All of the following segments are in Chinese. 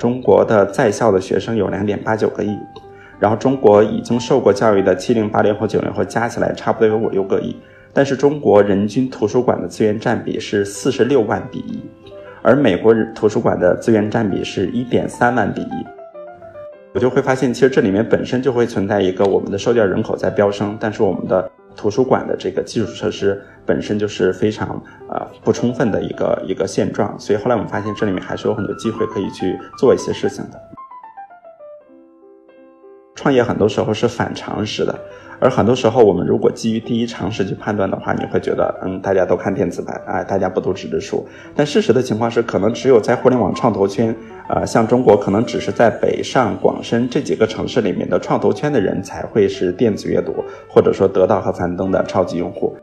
中国的在校的学生有两点八九个亿，然后中国已经受过教育的七零八零后九零后加起来差不多有五六个亿，但是中国人均图书馆的资源占比是四十六万比一，而美国图书馆的资源占比是一点三万比一。我就会发现，其实这里面本身就会存在一个我们的受教人口在飙升，但是我们的图书馆的这个基础设施本身就是非常呃不充分的一个一个现状，所以后来我们发现这里面还是有很多机会可以去做一些事情的。创业很多时候是反常识的。而很多时候，我们如果基于第一常识去判断的话，你会觉得，嗯，大家都看电子版，哎，大家不读纸质书。但事实的情况是，可能只有在互联网创投圈，呃，像中国，可能只是在北上广深这几个城市里面的创投圈的人才会是电子阅读，或者说得到和樊登的超级用户。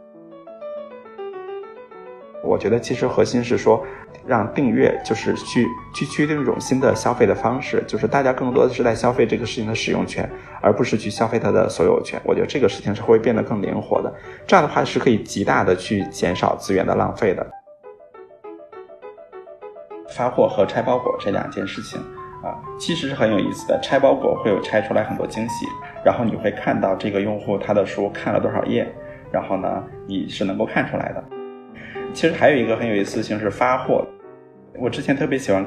我觉得其实核心是说，让订阅就是去去确定一种新的消费的方式，就是大家更多的是在消费这个事情的使用权，而不是去消费它的所有权。我觉得这个事情是会变得更灵活的，这样的话是可以极大的去减少资源的浪费的。发货和拆包裹这两件事情啊，其实是很有意思的。拆包裹会有拆出来很多惊喜，然后你会看到这个用户他的书看了多少页，然后呢，你是能够看出来的。其实还有一个很有意思性是发货，我之前特别喜欢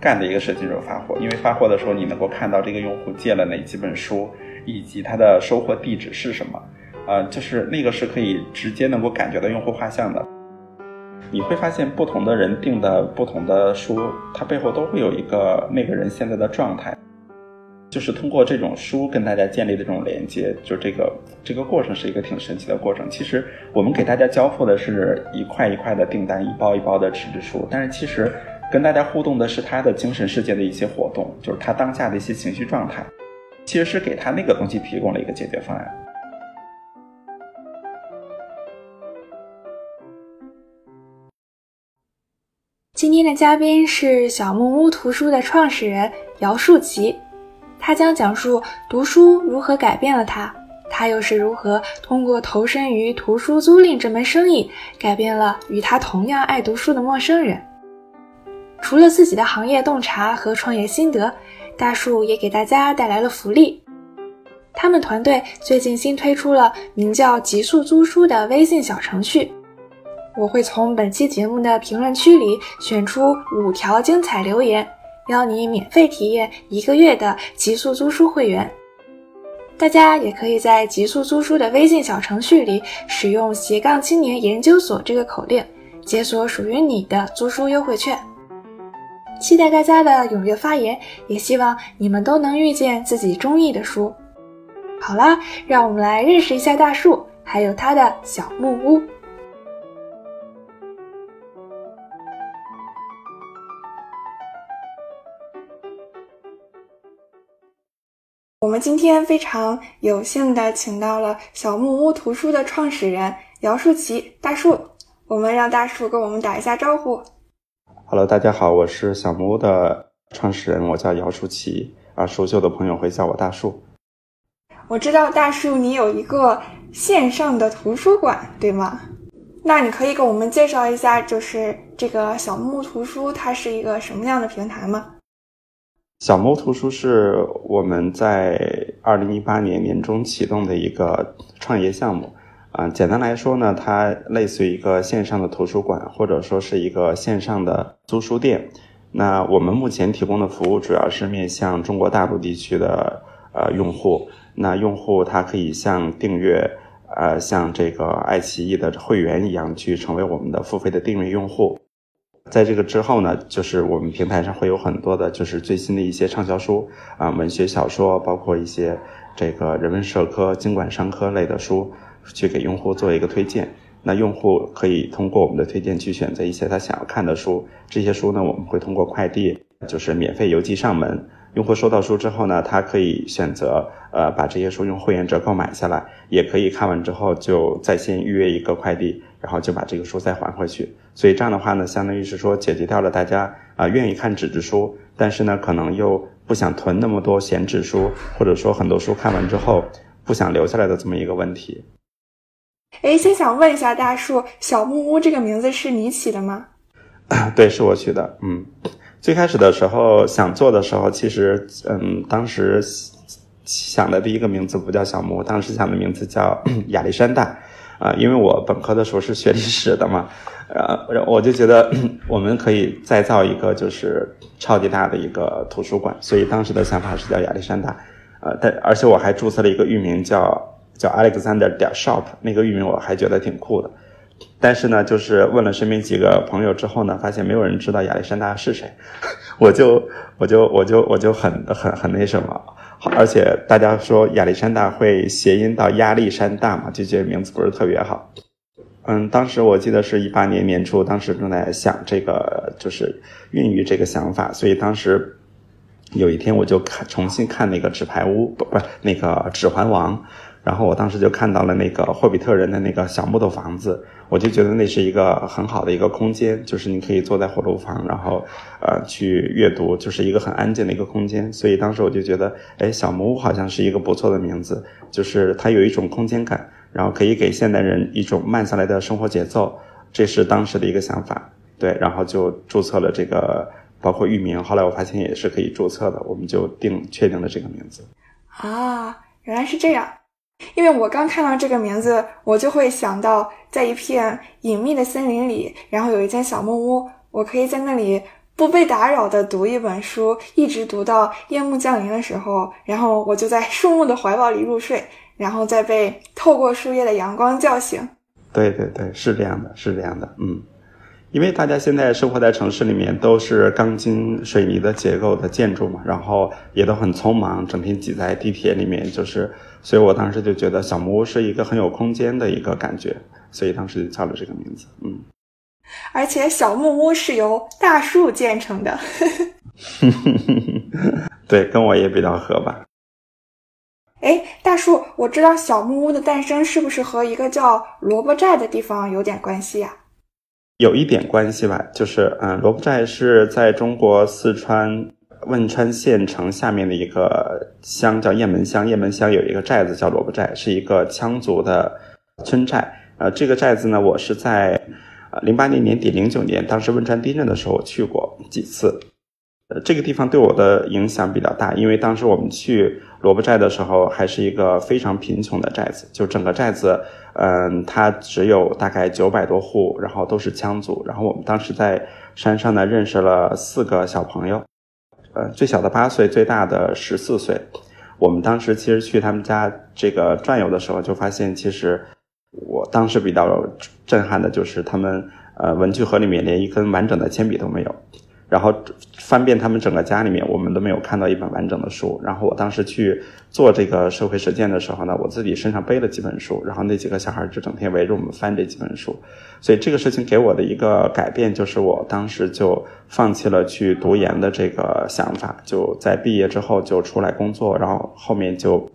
干的一个事情就是发货，因为发货的时候你能够看到这个用户借了哪几本书，以及他的收货地址是什么，呃，就是那个是可以直接能够感觉到用户画像的。你会发现不同的人订的不同的书，它背后都会有一个那个人现在的状态。就是通过这种书跟大家建立的这种连接，就这个这个过程是一个挺神奇的过程。其实我们给大家交付的是一块一块的订单，一包一包的纸质书，但是其实跟大家互动的是他的精神世界的一些活动，就是他当下的一些情绪状态，其实是给他那个东西提供了一个解决方案。今天的嘉宾是小木屋图书的创始人姚树奇。他将讲述读书如何改变了他，他又是如何通过投身于图书租赁这门生意，改变了与他同样爱读书的陌生人。除了自己的行业洞察和创业心得，大树也给大家带来了福利。他们团队最近新推出了名叫“极速租书”的微信小程序，我会从本期节目的评论区里选出五条精彩留言。邀你免费体验一个月的极速租书会员，大家也可以在极速租书的微信小程序里使用“斜杠青年研究所”这个口令，解锁属于你的租书优惠券。期待大家的踊跃发言，也希望你们都能遇见自己中意的书。好啦，让我们来认识一下大树，还有他的小木屋。我们今天非常有幸的请到了小木屋图书的创始人姚树奇大树，我们让大树跟我们打一下招呼。Hello，大家好，我是小木屋的创始人，我叫姚舒淇啊，熟悉我的朋友会叫我大树。我知道大树你有一个线上的图书馆，对吗？那你可以给我们介绍一下，就是这个小木屋图书它是一个什么样的平台吗？小木图书是我们在二零一八年年中启动的一个创业项目，啊，简单来说呢，它类似于一个线上的图书馆，或者说是一个线上的租书店。那我们目前提供的服务主要是面向中国大陆地区的呃用户。那用户他可以像订阅，呃，像这个爱奇艺的会员一样，去成为我们的付费的订阅用户。在这个之后呢，就是我们平台上会有很多的，就是最新的一些畅销书啊，文学小说，包括一些这个人文社科、经管商科类的书，去给用户做一个推荐。那用户可以通过我们的推荐去选择一些他想要看的书，这些书呢，我们会通过快递，就是免费邮寄上门。用户收到书之后呢，他可以选择呃把这些书用会员折扣买下来，也可以看完之后就在线预约一个快递。然后就把这个书再还回去，所以这样的话呢，相当于是说解决掉了大家啊愿意看纸质书，但是呢可能又不想囤那么多闲置书，或者说很多书看完之后不想留下来的这么一个问题。哎，先想问一下大树，小木屋这个名字是你起的吗？对，是我取的。嗯，最开始的时候想做的时候，其实嗯，当时想的第一个名字不叫小木屋，当时想的名字叫 亚历山大啊，因为我本科的时候是学历史的嘛，呃，我就觉得 我们可以再造一个就是超级大的一个图书馆，所以当时的想法是叫亚历山大，呃，但而且我还注册了一个域名叫叫 Alexander 点 shop，那个域名我还觉得挺酷的。但是呢，就是问了身边几个朋友之后呢，发现没有人知道亚历山大是谁，我就我就我就我就很很很那什么，而且大家说亚历山大会谐音到压力山大嘛，就觉得名字不是特别好。嗯，当时我记得是一八年年初，当时正在想这个，就是孕育这个想法，所以当时有一天我就看重新看那个纸牌屋，不不那个指环王。然后我当时就看到了那个霍比特人的那个小木头房子，我就觉得那是一个很好的一个空间，就是你可以坐在火炉房，然后呃去阅读，就是一个很安静的一个空间。所以当时我就觉得，哎，小木屋好像是一个不错的名字，就是它有一种空间感，然后可以给现代人一种慢下来的生活节奏，这是当时的一个想法。对，然后就注册了这个，包括域名，后来我发现也是可以注册的，我们就定确定了这个名字。啊，原来是这样。因为我刚看到这个名字，我就会想到在一片隐秘的森林里，然后有一间小木屋，我可以在那里不被打扰的读一本书，一直读到夜幕降临的时候，然后我就在树木的怀抱里入睡，然后再被透过树叶的阳光叫醒。对对对，是这样的，是这样的，嗯。因为大家现在生活在城市里面，都是钢筋水泥的结构的建筑嘛，然后也都很匆忙，整天挤在地铁里面，就是，所以我当时就觉得小木屋是一个很有空间的一个感觉，所以当时就叫了这个名字，嗯。而且小木屋是由大树建成的，对，跟我也比较合吧。哎，大树，我知道小木屋的诞生是不是和一个叫萝卜寨的地方有点关系呀？有一点关系吧，就是嗯，萝卜寨是在中国四川汶川县城下面的一个乡，叫雁门乡。雁门乡有一个寨子叫萝卜寨，是一个羌族的村寨。呃，这个寨子呢，我是在呃零八年年底、零九年，当时汶川地震的时候去过几次。呃，这个地方对我的影响比较大，因为当时我们去萝卜寨的时候，还是一个非常贫穷的寨子，就整个寨子。嗯，它只有大概九百多户，然后都是羌族。然后我们当时在山上呢，认识了四个小朋友，呃，最小的八岁，最大的十四岁。我们当时其实去他们家这个转悠的时候，就发现其实我当时比较震撼的就是他们呃文具盒里面连一根完整的铅笔都没有。然后翻遍他们整个家里面，我们都没有看到一本完整的书。然后我当时去做这个社会实践的时候呢，我自己身上背了几本书，然后那几个小孩就整天围着我们翻这几本书。所以这个事情给我的一个改变就是，我当时就放弃了去读研的这个想法，就在毕业之后就出来工作，然后后面就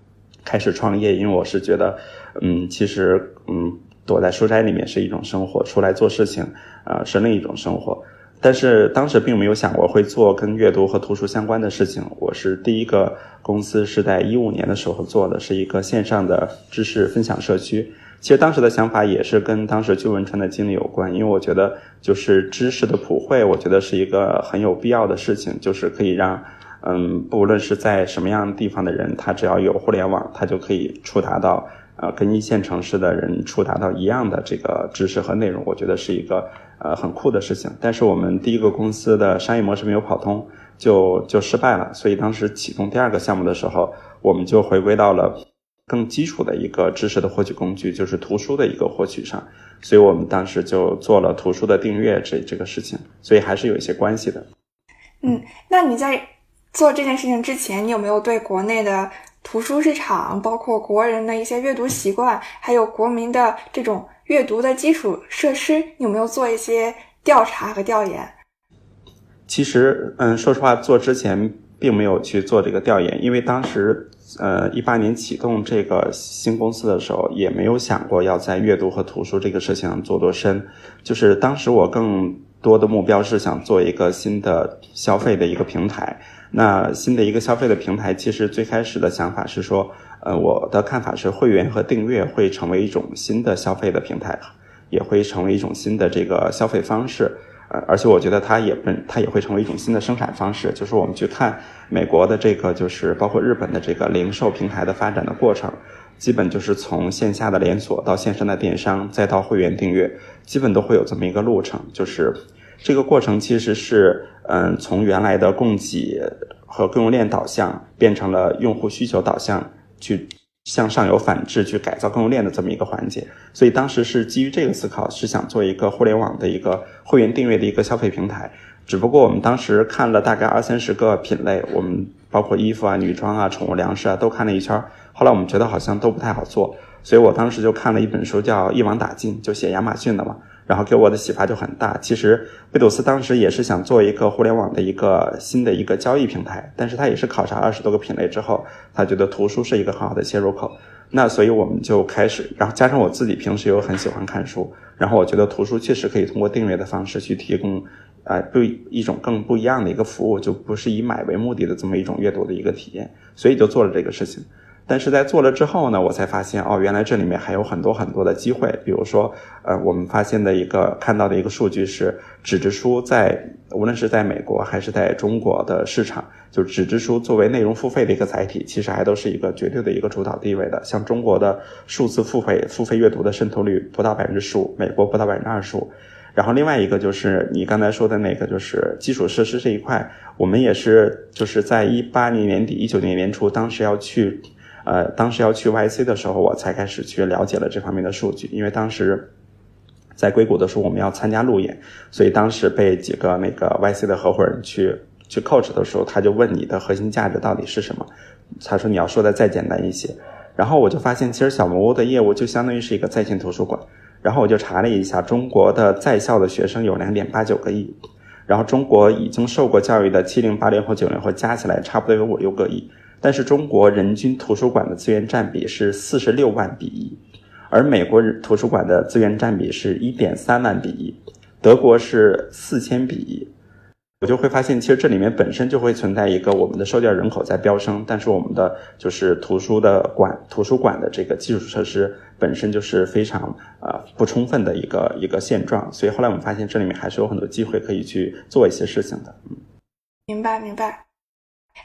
开始创业。因为我是觉得，嗯，其实嗯，躲在书斋里面是一种生活，出来做事情，呃，是另一种生活。但是当时并没有想过会做跟阅读和图书相关的事情。我是第一个公司是在一五年的时候做的，是一个线上的知识分享社区。其实当时的想法也是跟当时去汶川的经历有关，因为我觉得就是知识的普惠，我觉得是一个很有必要的事情，就是可以让嗯，不论是在什么样地方的人，他只要有互联网，他就可以触达到呃跟一线城市的人触达到一样的这个知识和内容。我觉得是一个。呃，很酷的事情，但是我们第一个公司的商业模式没有跑通，就就失败了。所以当时启动第二个项目的时候，我们就回归到了更基础的一个知识的获取工具，就是图书的一个获取上。所以我们当时就做了图书的订阅这这个事情，所以还是有一些关系的。嗯，那你在做这件事情之前，你有没有对国内的图书市场，包括国人的一些阅读习惯，还有国民的这种？阅读的基础设施你有没有做一些调查和调研？其实，嗯，说实话，做之前并没有去做这个调研，因为当时，呃，一八年启动这个新公司的时候，也没有想过要在阅读和图书这个事情上做多深。就是当时我更多的目标是想做一个新的消费的一个平台。那新的一个消费的平台，其实最开始的想法是说。呃，我的看法是，会员和订阅会成为一种新的消费的平台，也会成为一种新的这个消费方式。呃，而且我觉得它也本它也会成为一种新的生产方式，就是我们去看美国的这个，就是包括日本的这个零售平台的发展的过程，基本就是从线下的连锁到线上的电商，再到会员订阅，基本都会有这么一个路程。就是这个过程其实是，嗯，从原来的供给和供应链导向，变成了用户需求导向去。向上游反制去改造供应链的这么一个环节，所以当时是基于这个思考，是想做一个互联网的一个会员订阅的一个消费平台。只不过我们当时看了大概二三十个品类，我们包括衣服啊、女装啊、宠物粮食啊都看了一圈，后来我们觉得好像都不太好做，所以我当时就看了一本书叫《一网打尽》，就写亚马逊的嘛。然后给我的启发就很大。其实贝斗斯当时也是想做一个互联网的一个新的一个交易平台，但是他也是考察二十多个品类之后，他觉得图书是一个很好的切入口。那所以我们就开始，然后加上我自己平时又很喜欢看书，然后我觉得图书确实可以通过订阅的方式去提供，呃，不一种更不一样的一个服务，就不是以买为目的的这么一种阅读的一个体验，所以就做了这个事情。但是在做了之后呢，我才发现哦，原来这里面还有很多很多的机会。比如说，呃，我们发现的一个看到的一个数据是，纸质书在无论是在美国还是在中国的市场，就纸质书作为内容付费的一个载体，其实还都是一个绝对的一个主导地位的。像中国的数字付费付费阅读的渗透率不到百分之十五，美国不到百分之二十五。然后另外一个就是你刚才说的那个，就是基础设施这一块，我们也是就是在一八年年底、一九年年初，当时要去。呃，当时要去 YC 的时候，我才开始去了解了这方面的数据。因为当时在硅谷的时候，我们要参加路演，所以当时被几个那个 YC 的合伙人去去 coach 的时候，他就问你的核心价值到底是什么？他说你要说的再简单一些。然后我就发现，其实小木屋的业务就相当于是一个在线图书馆。然后我就查了一下，中国的在校的学生有两点八九个亿，然后中国已经受过教育的七零八零后九零后加起来差不多有五六个亿。但是中国人均图书馆的资源占比是四十六万比一，而美国图书馆的资源占比是一点三万比一，德国是四千比一。我就会发现，其实这里面本身就会存在一个我们的受教人口在飙升，但是我们的就是图书的馆、图书馆的这个基础设施本身就是非常呃不充分的一个一个现状。所以后来我们发现，这里面还是有很多机会可以去做一些事情的。嗯，明白，明白。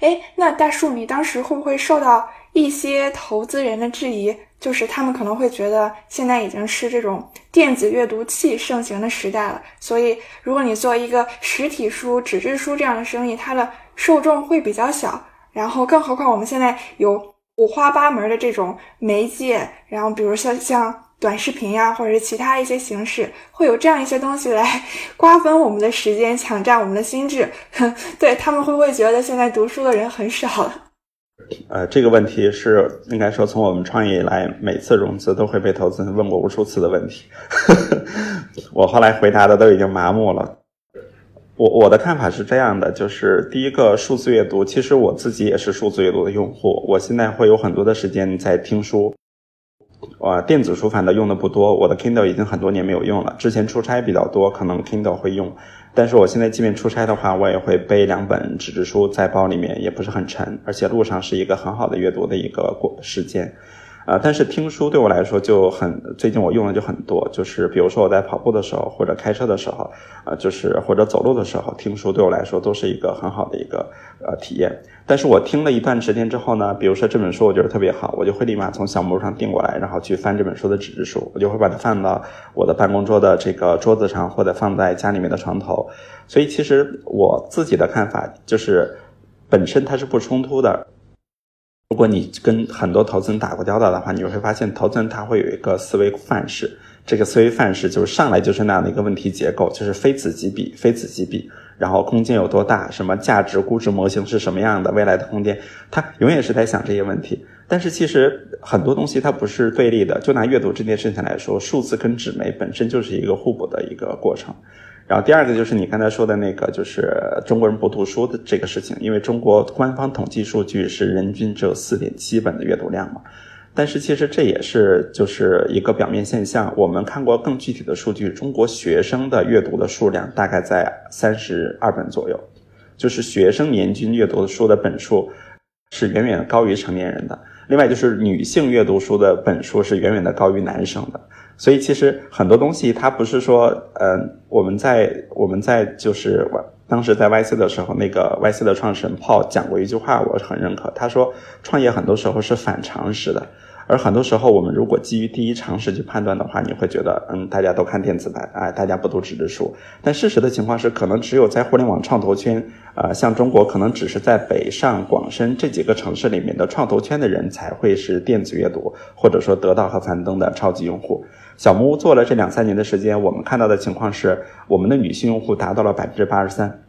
哎，那大树，你当时会不会受到一些投资人的质疑？就是他们可能会觉得现在已经是这种电子阅读器盛行的时代了，所以如果你做一个实体书、纸质书这样的生意，它的受众会比较小。然后，更何况我们现在有五花八门的这种媒介，然后比如像像。短视频呀，或者是其他一些形式，会有这样一些东西来瓜分我们的时间，抢占我们的心智。对他们会不会觉得现在读书的人很少了？呃，这个问题是应该说从我们创业以来，每次融资都会被投资人问过无数次的问题。我后来回答的都已经麻木了。我我的看法是这样的，就是第一个数字阅读，其实我自己也是数字阅读的用户，我现在会有很多的时间在听书。我电子书反正用的不多，我的 Kindle 已经很多年没有用了。之前出差比较多，可能 Kindle 会用，但是我现在即便出差的话，我也会背两本纸质书在包里面，也不是很沉，而且路上是一个很好的阅读的一个过时间。呃，但是听书对我来说就很，最近我用的就很多，就是比如说我在跑步的时候，或者开车的时候，啊，就是或者走路的时候，听书对我来说都是一个很好的一个呃体验。但是我听了一段时间之后呢，比如说这本书我觉得特别好，我就会立马从小木屋上订过来，然后去翻这本书的纸质书，我就会把它放到我的办公桌的这个桌子上，或者放在家里面的床头。所以其实我自己的看法就是，本身它是不冲突的。如果你跟很多投资人打过交道的话，你会发现投资人他会有一个思维范式，这个思维范式就是上来就是那样的一个问题结构，就是非此即彼，非此即彼，然后空间有多大，什么价值估值模型是什么样的，未来的空间，他永远是在想这些问题。但是其实很多东西它不是对立的，就拿阅读这件事情来说，数字跟纸媒本身就是一个互补的一个过程。然后第二个就是你刚才说的那个，就是中国人不读书的这个事情，因为中国官方统计数据是人均只有四点七本的阅读量嘛，但是其实这也是就是一个表面现象。我们看过更具体的数据，中国学生的阅读的数量大概在三十二本左右，就是学生年均阅读的书的本数是远远高于成年人的。另外就是女性阅读书的本书是远远的高于男生的。所以其实很多东西它不是说，嗯，我们在我们在就是当时在 YC 的时候，那个 YC 的创始人 Paul 讲过一句话，我很认可。他说，创业很多时候是反常识的。而很多时候，我们如果基于第一常识去判断的话，你会觉得，嗯，大家都看电子版，哎，大家不读纸质书。但事实的情况是，可能只有在互联网创投圈，呃，像中国，可能只是在北上广深这几个城市里面的创投圈的人才会是电子阅读，或者说得到和樊登的超级用户。小木屋做了这两三年的时间，我们看到的情况是，我们的女性用户达到了百分之八十三，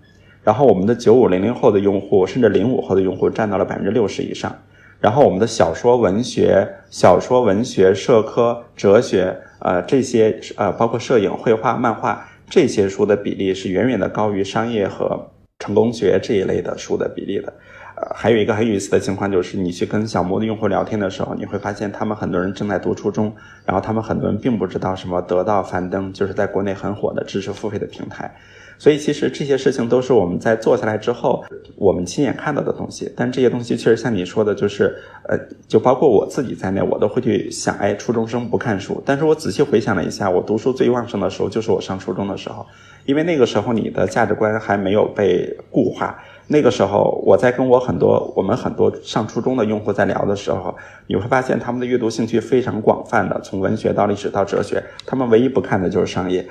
然后我们的九五零零后的用户，甚至零五后的用户占到了百分之六十以上。然后我们的小说文学、小说文学、社科、哲学，呃，这些呃，包括摄影、绘画、漫画这些书的比例是远远的高于商业和成功学这一类的书的比例的。还有一个很有意思的情况就是，你去跟小魔的用户聊天的时候，你会发现他们很多人正在读初中，然后他们很多人并不知道什么得到、樊登，就是在国内很火的知识付费的平台。所以其实这些事情都是我们在做下来之后，我们亲眼看到的东西。但这些东西确实像你说的，就是呃，就包括我自己在内，我都会去想，哎，初中生不看书。但是我仔细回想了一下，我读书最旺盛的时候就是我上初中的时候，因为那个时候你的价值观还没有被固化。那个时候我在跟我很多我们很多上初中的用户在聊的时候，你会发现他们的阅读兴趣非常广泛的，从文学到历史到哲学，他们唯一不看的就是商业。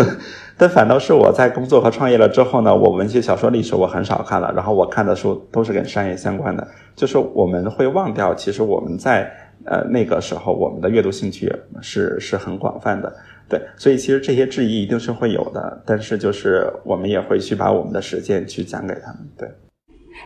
但反倒是我在工作和创业了之后呢，我文学小说历史我很少看了，然后我看的书都是跟商业相关的。就是我们会忘掉，其实我们在呃那个时候，我们的阅读兴趣是是很广泛的。对，所以其实这些质疑一定是会有的，但是就是我们也会去把我们的实践去讲给他们。对。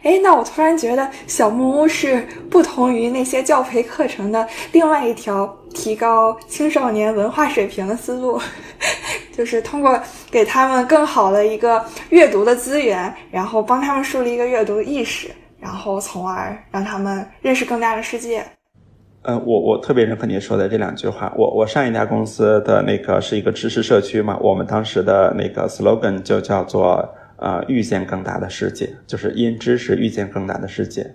哎，那我突然觉得小木屋是不同于那些教培课程的另外一条提高青少年文化水平的思路，就是通过给他们更好的一个阅读的资源，然后帮他们树立一个阅读意识，然后从而让他们认识更大的世界。呃，我我特别认可你说的这两句话。我我上一家公司的那个是一个知识社区嘛，我们当时的那个 slogan 就叫做。呃，遇见更大的世界，就是因知识遇见更大的世界。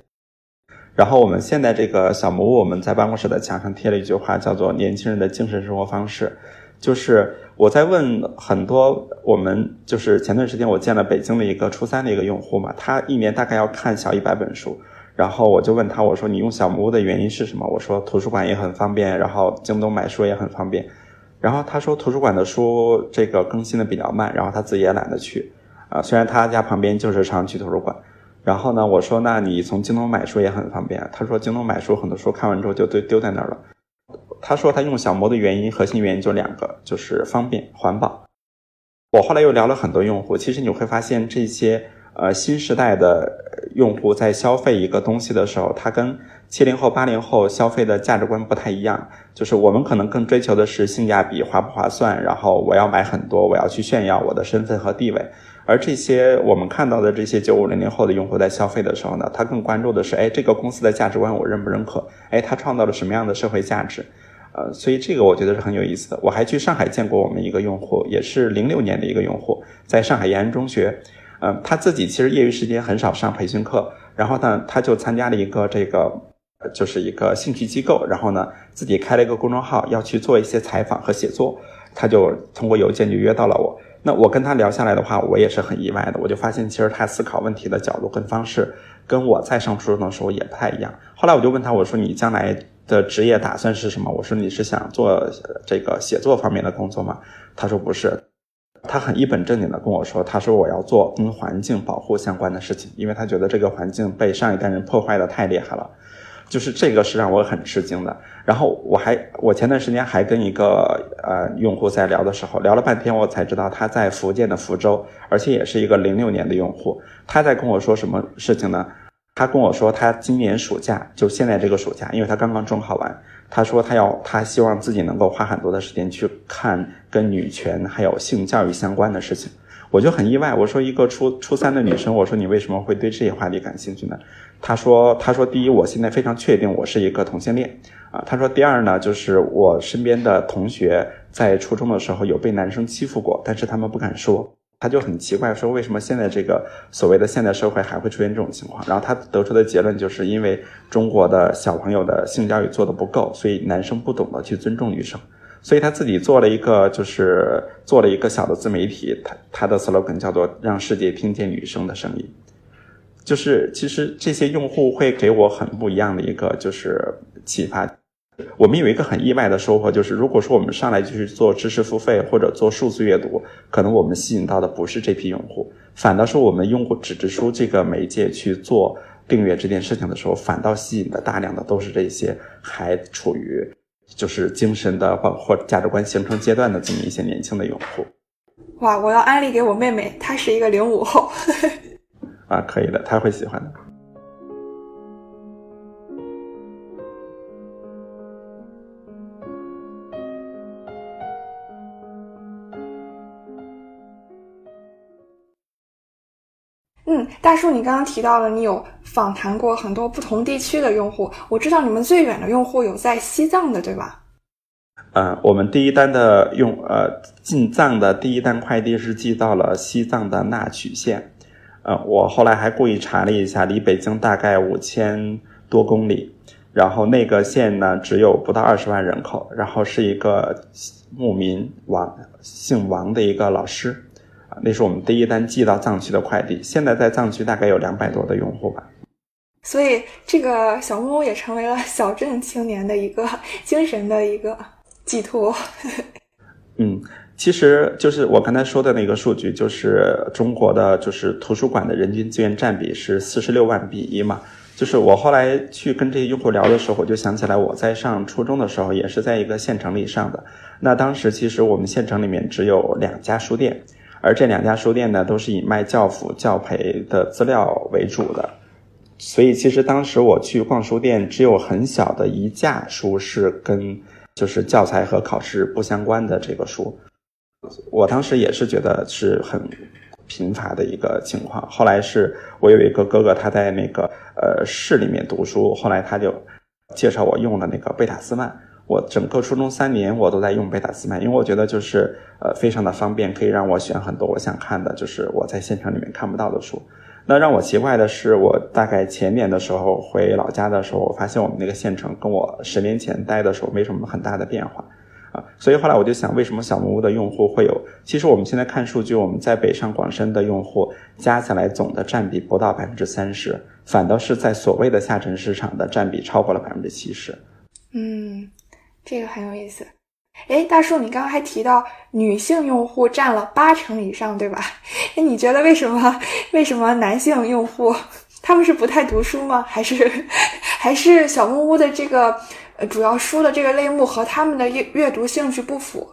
然后我们现在这个小木屋，我们在办公室的墙上贴了一句话，叫做“年轻人的精神生活方式”。就是我在问很多我们，就是前段时间我见了北京的一个初三的一个用户嘛，他一年大概要看小一百本书。然后我就问他，我说你用小木屋的原因是什么？我说图书馆也很方便，然后京东买书也很方便。然后他说图书馆的书这个更新的比较慢，然后他自己也懒得去。啊，虽然他家旁边就是常去图书馆，然后呢，我说那你从京东买书也很方便。他说京东买书很多书看完之后就丢丢在那儿了。他说他用小魔的原因，核心原因就两个，就是方便、环保。我后来又聊了很多用户，其实你会发现这些呃新时代的用户在消费一个东西的时候，他跟七零后、八零后消费的价值观不太一样。就是我们可能更追求的是性价比、划不划算，然后我要买很多，我要去炫耀我的身份和地位。而这些我们看到的这些九五零零后的用户在消费的时候呢，他更关注的是，哎，这个公司的价值观我认不认可？哎，他创造了什么样的社会价值？呃，所以这个我觉得是很有意思的。我还去上海见过我们一个用户，也是零六年的一个用户，在上海延安中学，嗯，他自己其实业余时间很少上培训课，然后呢，他就参加了一个这个，就是一个兴趣机构，然后呢，自己开了一个公众号，要去做一些采访和写作，他就通过邮件就约到了我。那我跟他聊下来的话，我也是很意外的。我就发现，其实他思考问题的角度跟方式，跟我在上初中的时候也不太一样。后来我就问他，我说你将来的职业打算是什么？我说你是想做这个写作方面的工作吗？他说不是，他很一本正经的跟我说，他说我要做跟环境保护相关的事情，因为他觉得这个环境被上一代人破坏的太厉害了。就是这个是让我很吃惊的。然后我还我前段时间还跟一个呃用户在聊的时候，聊了半天，我才知道他在福建的福州，而且也是一个零六年的用户。他在跟我说什么事情呢？他跟我说他今年暑假就现在这个暑假，因为他刚刚中考完，他说他要他希望自己能够花很多的时间去看跟女权还有性教育相关的事情。我就很意外，我说一个初初三的女生，我说你为什么会对这些话题感兴趣呢？她说，她说第一，我现在非常确定我是一个同性恋啊。她说第二呢，就是我身边的同学在初中的时候有被男生欺负过，但是他们不敢说。他就很奇怪，说为什么现在这个所谓的现代社会还会出现这种情况？然后他得出的结论就是因为中国的小朋友的性教育做的不够，所以男生不懂得去尊重女生，所以他自己做了一个，就是做了一个小的自媒体，他他的 slogan 叫做让世界听见女生的声音。就是其实这些用户会给我很不一样的一个就是启发。我们有一个很意外的收获，就是如果说我们上来就是做知识付费或者做数字阅读，可能我们吸引到的不是这批用户，反倒是我们用户纸质书这个媒介去做订阅这件事情的时候，反倒吸引的大量的都是这些还处于就是精神的或或价值观形成阶段的这么一些年轻的用户。哇，我要安利给我妹妹，她是一个零五后。啊，可以的，她会喜欢的。嗯，大叔，你刚刚提到了你有访谈过很多不同地区的用户，我知道你们最远的用户有在西藏的，对吧？呃，我们第一单的用呃进藏的第一单快递是寄到了西藏的纳曲县，呃，我后来还故意查了一下，离北京大概五千多公里，然后那个县呢只有不到二十万人口，然后是一个牧民王姓王的一个老师。那是我们第一单寄到藏区的快递，现在在藏区大概有两百多的用户吧。所以这个小木屋也成为了小镇青年的一个 精神的一个寄托。嗯，其实就是我刚才说的那个数据，就是中国的就是图书馆的人均资源占比是四十六万比一嘛。就是我后来去跟这些用户聊的时候，我就想起来我在上初中的时候也是在一个县城里上的。那当时其实我们县城里面只有两家书店。而这两家书店呢，都是以卖教辅教培的资料为主的，所以其实当时我去逛书店，只有很小的一架书是跟就是教材和考试不相关的这个书。我当时也是觉得是很贫乏的一个情况。后来是我有一个哥哥，他在那个呃市里面读书，后来他就介绍我用了那个贝塔斯曼。我整个初中三年，我都在用贝塔斯曼，因为我觉得就是呃非常的方便，可以让我选很多我想看的，就是我在县城里面看不到的书。那让我奇怪的是，我大概前年的时候回老家的时候，我发现我们那个县城跟我十年前待的时候没什么很大的变化啊。所以后来我就想，为什么小木屋的用户会有？其实我们现在看数据，我们在北上广深的用户加起来总的占比不到百分之三十，反倒是在所谓的下沉市场的占比超过了百分之七十。嗯。这个很有意思，哎，大叔，你刚刚还提到女性用户占了八成以上，对吧？哎，你觉得为什么？为什么男性用户他们是不太读书吗？还是还是小木屋的这个呃主要书的这个类目和他们的阅阅读兴趣不符？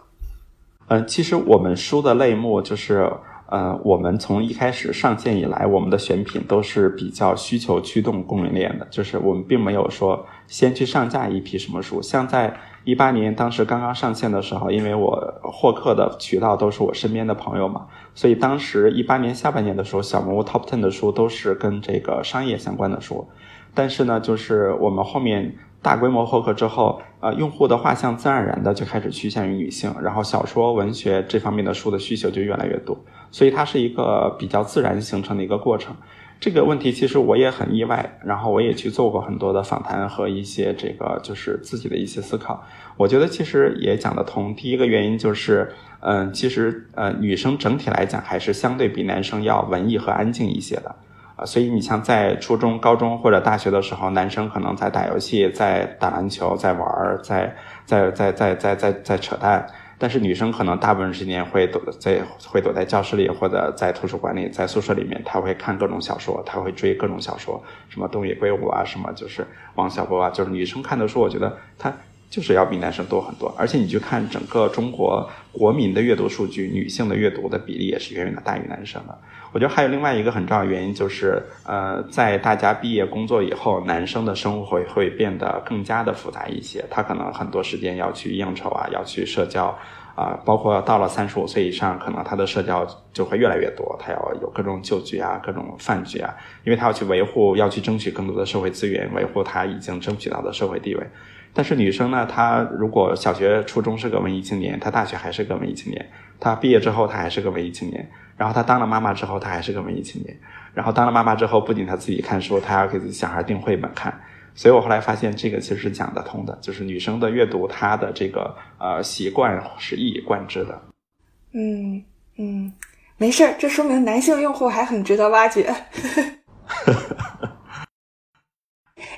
嗯，其实我们书的类目就是。呃，我们从一开始上线以来，我们的选品都是比较需求驱动供应链的，就是我们并没有说先去上架一批什么书。像在一八年当时刚刚上线的时候，因为我获客的渠道都是我身边的朋友嘛，所以当时一八年下半年的时候，小木屋 Top Ten 的书都是跟这个商业相关的书。但是呢，就是我们后面。大规模获客之后，呃，用户的画像自然而然的就开始趋向于女性，然后小说、文学这方面的书的需求就越来越多，所以它是一个比较自然形成的一个过程。这个问题其实我也很意外，然后我也去做过很多的访谈和一些这个就是自己的一些思考。我觉得其实也讲得通。第一个原因就是，嗯，其实呃，女生整体来讲还是相对比男生要文艺和安静一些的啊。所以你像在初中、高中或者大学的时候，男生可能在打游戏、在打篮球、在玩儿、在在在在在在在扯淡，但是女生可能大部分时间会躲在会躲在教室里或者在图书馆里、在宿舍里面，她会看各种小说，她会追各种小说，什么东野圭吾啊，什么就是王小波啊，就是女生看的书，我觉得她。就是要比男生多很多，而且你去看整个中国国民的阅读数据，女性的阅读的比例也是远远的大于男生的。我觉得还有另外一个很重要的原因，就是呃，在大家毕业工作以后，男生的生活会变得更加的复杂一些。他可能很多时间要去应酬啊，要去社交啊，包括到了三十五岁以上，可能他的社交就会越来越多。他要有各种酒局啊，各种饭局啊，因为他要去维护，要去争取更多的社会资源，维护他已经争取到的社会地位。但是女生呢，她如果小学、初中是个文艺青年，她大学还是个文艺青年，她毕业之后她还是个文艺青年。然后她当了妈妈之后，她还是个文艺青年。然后当了妈妈之后，不仅她自己看书，她还要给自己小孩订绘本看。所以我后来发现，这个其实是讲得通的，就是女生的阅读，她的这个呃习惯是一以贯之的。嗯嗯，没事儿，这说明男性用户还很值得挖掘。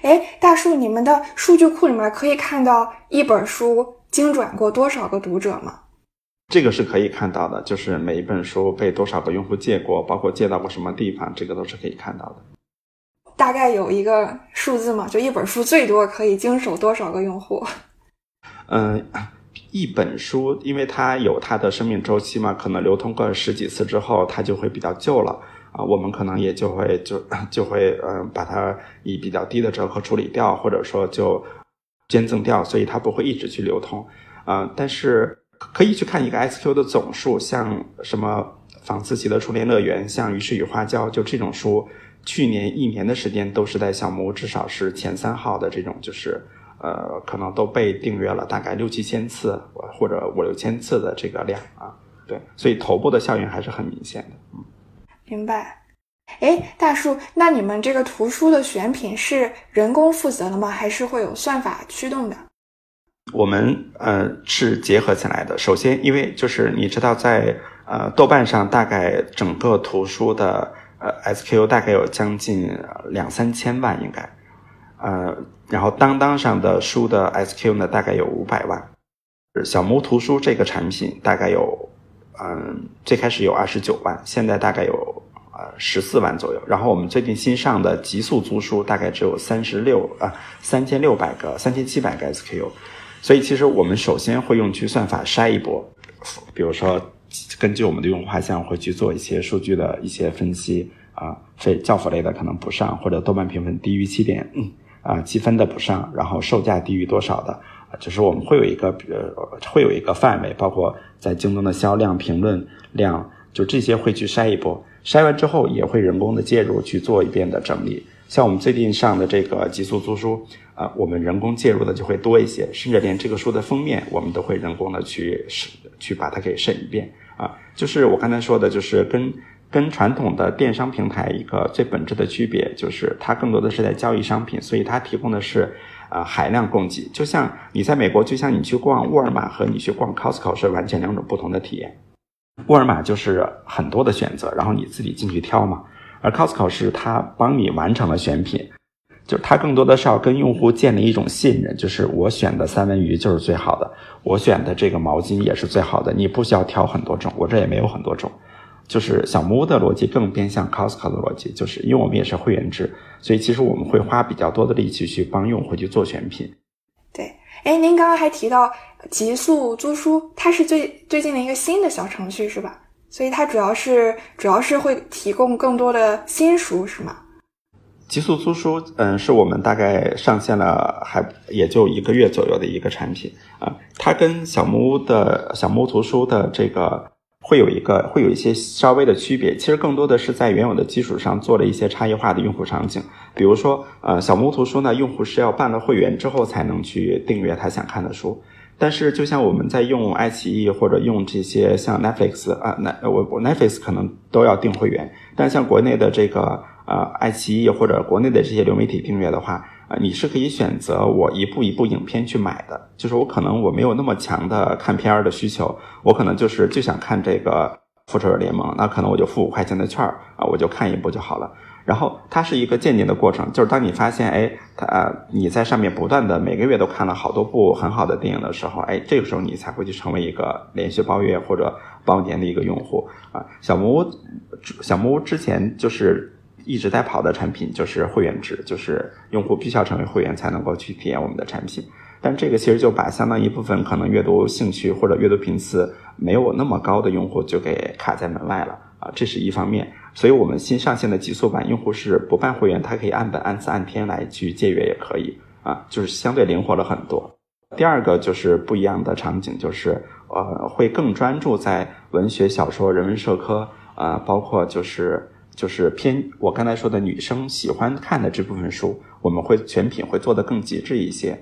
哎，大树，你们的数据库里面可以看到一本书精转过多少个读者吗？这个是可以看到的，就是每一本书被多少个用户借过，包括借到过什么地方，这个都是可以看到的。大概有一个数字嘛？就一本书最多可以经手多少个用户？嗯，一本书，因为它有它的生命周期嘛，可能流通个十几次之后，它就会比较旧了啊。我们可能也就会就就会嗯，把它以比较低的折扣处理掉，或者说就捐赠掉，所以它不会一直去流通啊。但是可以去看一个 SQ 的总数，像什么仿思琪的初恋乐园，像于是与花椒，就这种书。去年一年的时间都是在小木屋，至少是前三号的这种，就是呃，可能都被订阅了大概六七千次或者五六千次的这个量啊，对，所以头部的效应还是很明显的。嗯，明白。哎，大树，那你们这个图书的选品是人工负责的吗？还是会有算法驱动的？我们呃是结合起来的。首先，因为就是你知道，在呃豆瓣上，大概整个图书的。呃，SKU 大概有将近两三千万，应该，呃，然后当当上的书的 SKU 呢，大概有五百万。小木图书这个产品大概有，嗯，最开始有二十九万，现在大概有呃十四万左右。然后我们最近新上的极速租书大概只有三十六啊三千六百个三千七百个 SKU，所以其实我们首先会用去算法筛一波，比如说。根据我们的用户画像，会去做一些数据的一些分析啊，非教辅类的可能不上，或者豆瓣评分低于七点嗯啊积分的不上，然后售价低于多少的，就是我们会有一个呃会有一个范围，包括在京东的销量、评论量，就这些会去筛一波，筛完之后也会人工的介入去做一遍的整理。像我们最近上的这个极速租书啊，我们人工介入的就会多一些，甚至连这个书的封面我们都会人工的去审去把它给审一遍。啊，就是我刚才说的，就是跟跟传统的电商平台一个最本质的区别，就是它更多的是在交易商品，所以它提供的是啊海量供给。就像你在美国，就像你去逛沃尔玛和你去逛 Costco 是完全两种不同的体验。沃尔玛就是很多的选择，然后你自己进去挑嘛，而 Costco 是它帮你完成了选品。就是它更多的是要跟用户建立一种信任，就是我选的三文鱼就是最好的，我选的这个毛巾也是最好的，你不需要挑很多种，我这也没有很多种。就是小木屋的逻辑更偏向 Costco 的逻辑，就是因为我们也是会员制，所以其实我们会花比较多的力气去帮用户去做选品。对，哎，您刚刚还提到极速租书，它是最最近的一个新的小程序是吧？所以它主要是主要是会提供更多的新书是吗？极速租书，嗯，是我们大概上线了还也就一个月左右的一个产品啊。它跟小木屋的小木屋图书的这个会有一个会有一些稍微的区别，其实更多的是在原有的基础上做了一些差异化的用户场景。比如说，呃，小木屋图书呢，用户是要办了会员之后才能去订阅他想看的书。但是，就像我们在用爱奇艺或者用这些像 Netflix 啊，那我我 Netflix 可能都要订会员，但像国内的这个。呃，爱奇艺或者国内的这些流媒体订阅的话，啊，你是可以选择我一部一部影片去买的。就是我可能我没有那么强的看片儿的需求，我可能就是就想看这个复仇者联盟，那可能我就付五块钱的券儿啊，我就看一部就好了。然后它是一个渐进的过程，就是当你发现，哎，它你在上面不断的每个月都看了好多部很好的电影的时候，哎，这个时候你才会去成为一个连续包月或者包年的一个用户啊。小木屋，小木屋之前就是。一直在跑的产品就是会员制，就是用户必须要成为会员才能够去体验我们的产品。但这个其实就把相当一部分可能阅读兴趣或者阅读频次没有那么高的用户就给卡在门外了啊，这是一方面。所以我们新上线的极速版用户是不办会员，他可以按本按次按天来去借阅也可以啊，就是相对灵活了很多。第二个就是不一样的场景，就是呃会更专注在文学、小说、人文社科啊，包括就是。就是偏我刚才说的女生喜欢看的这部分书，我们会选品会做得更极致一些。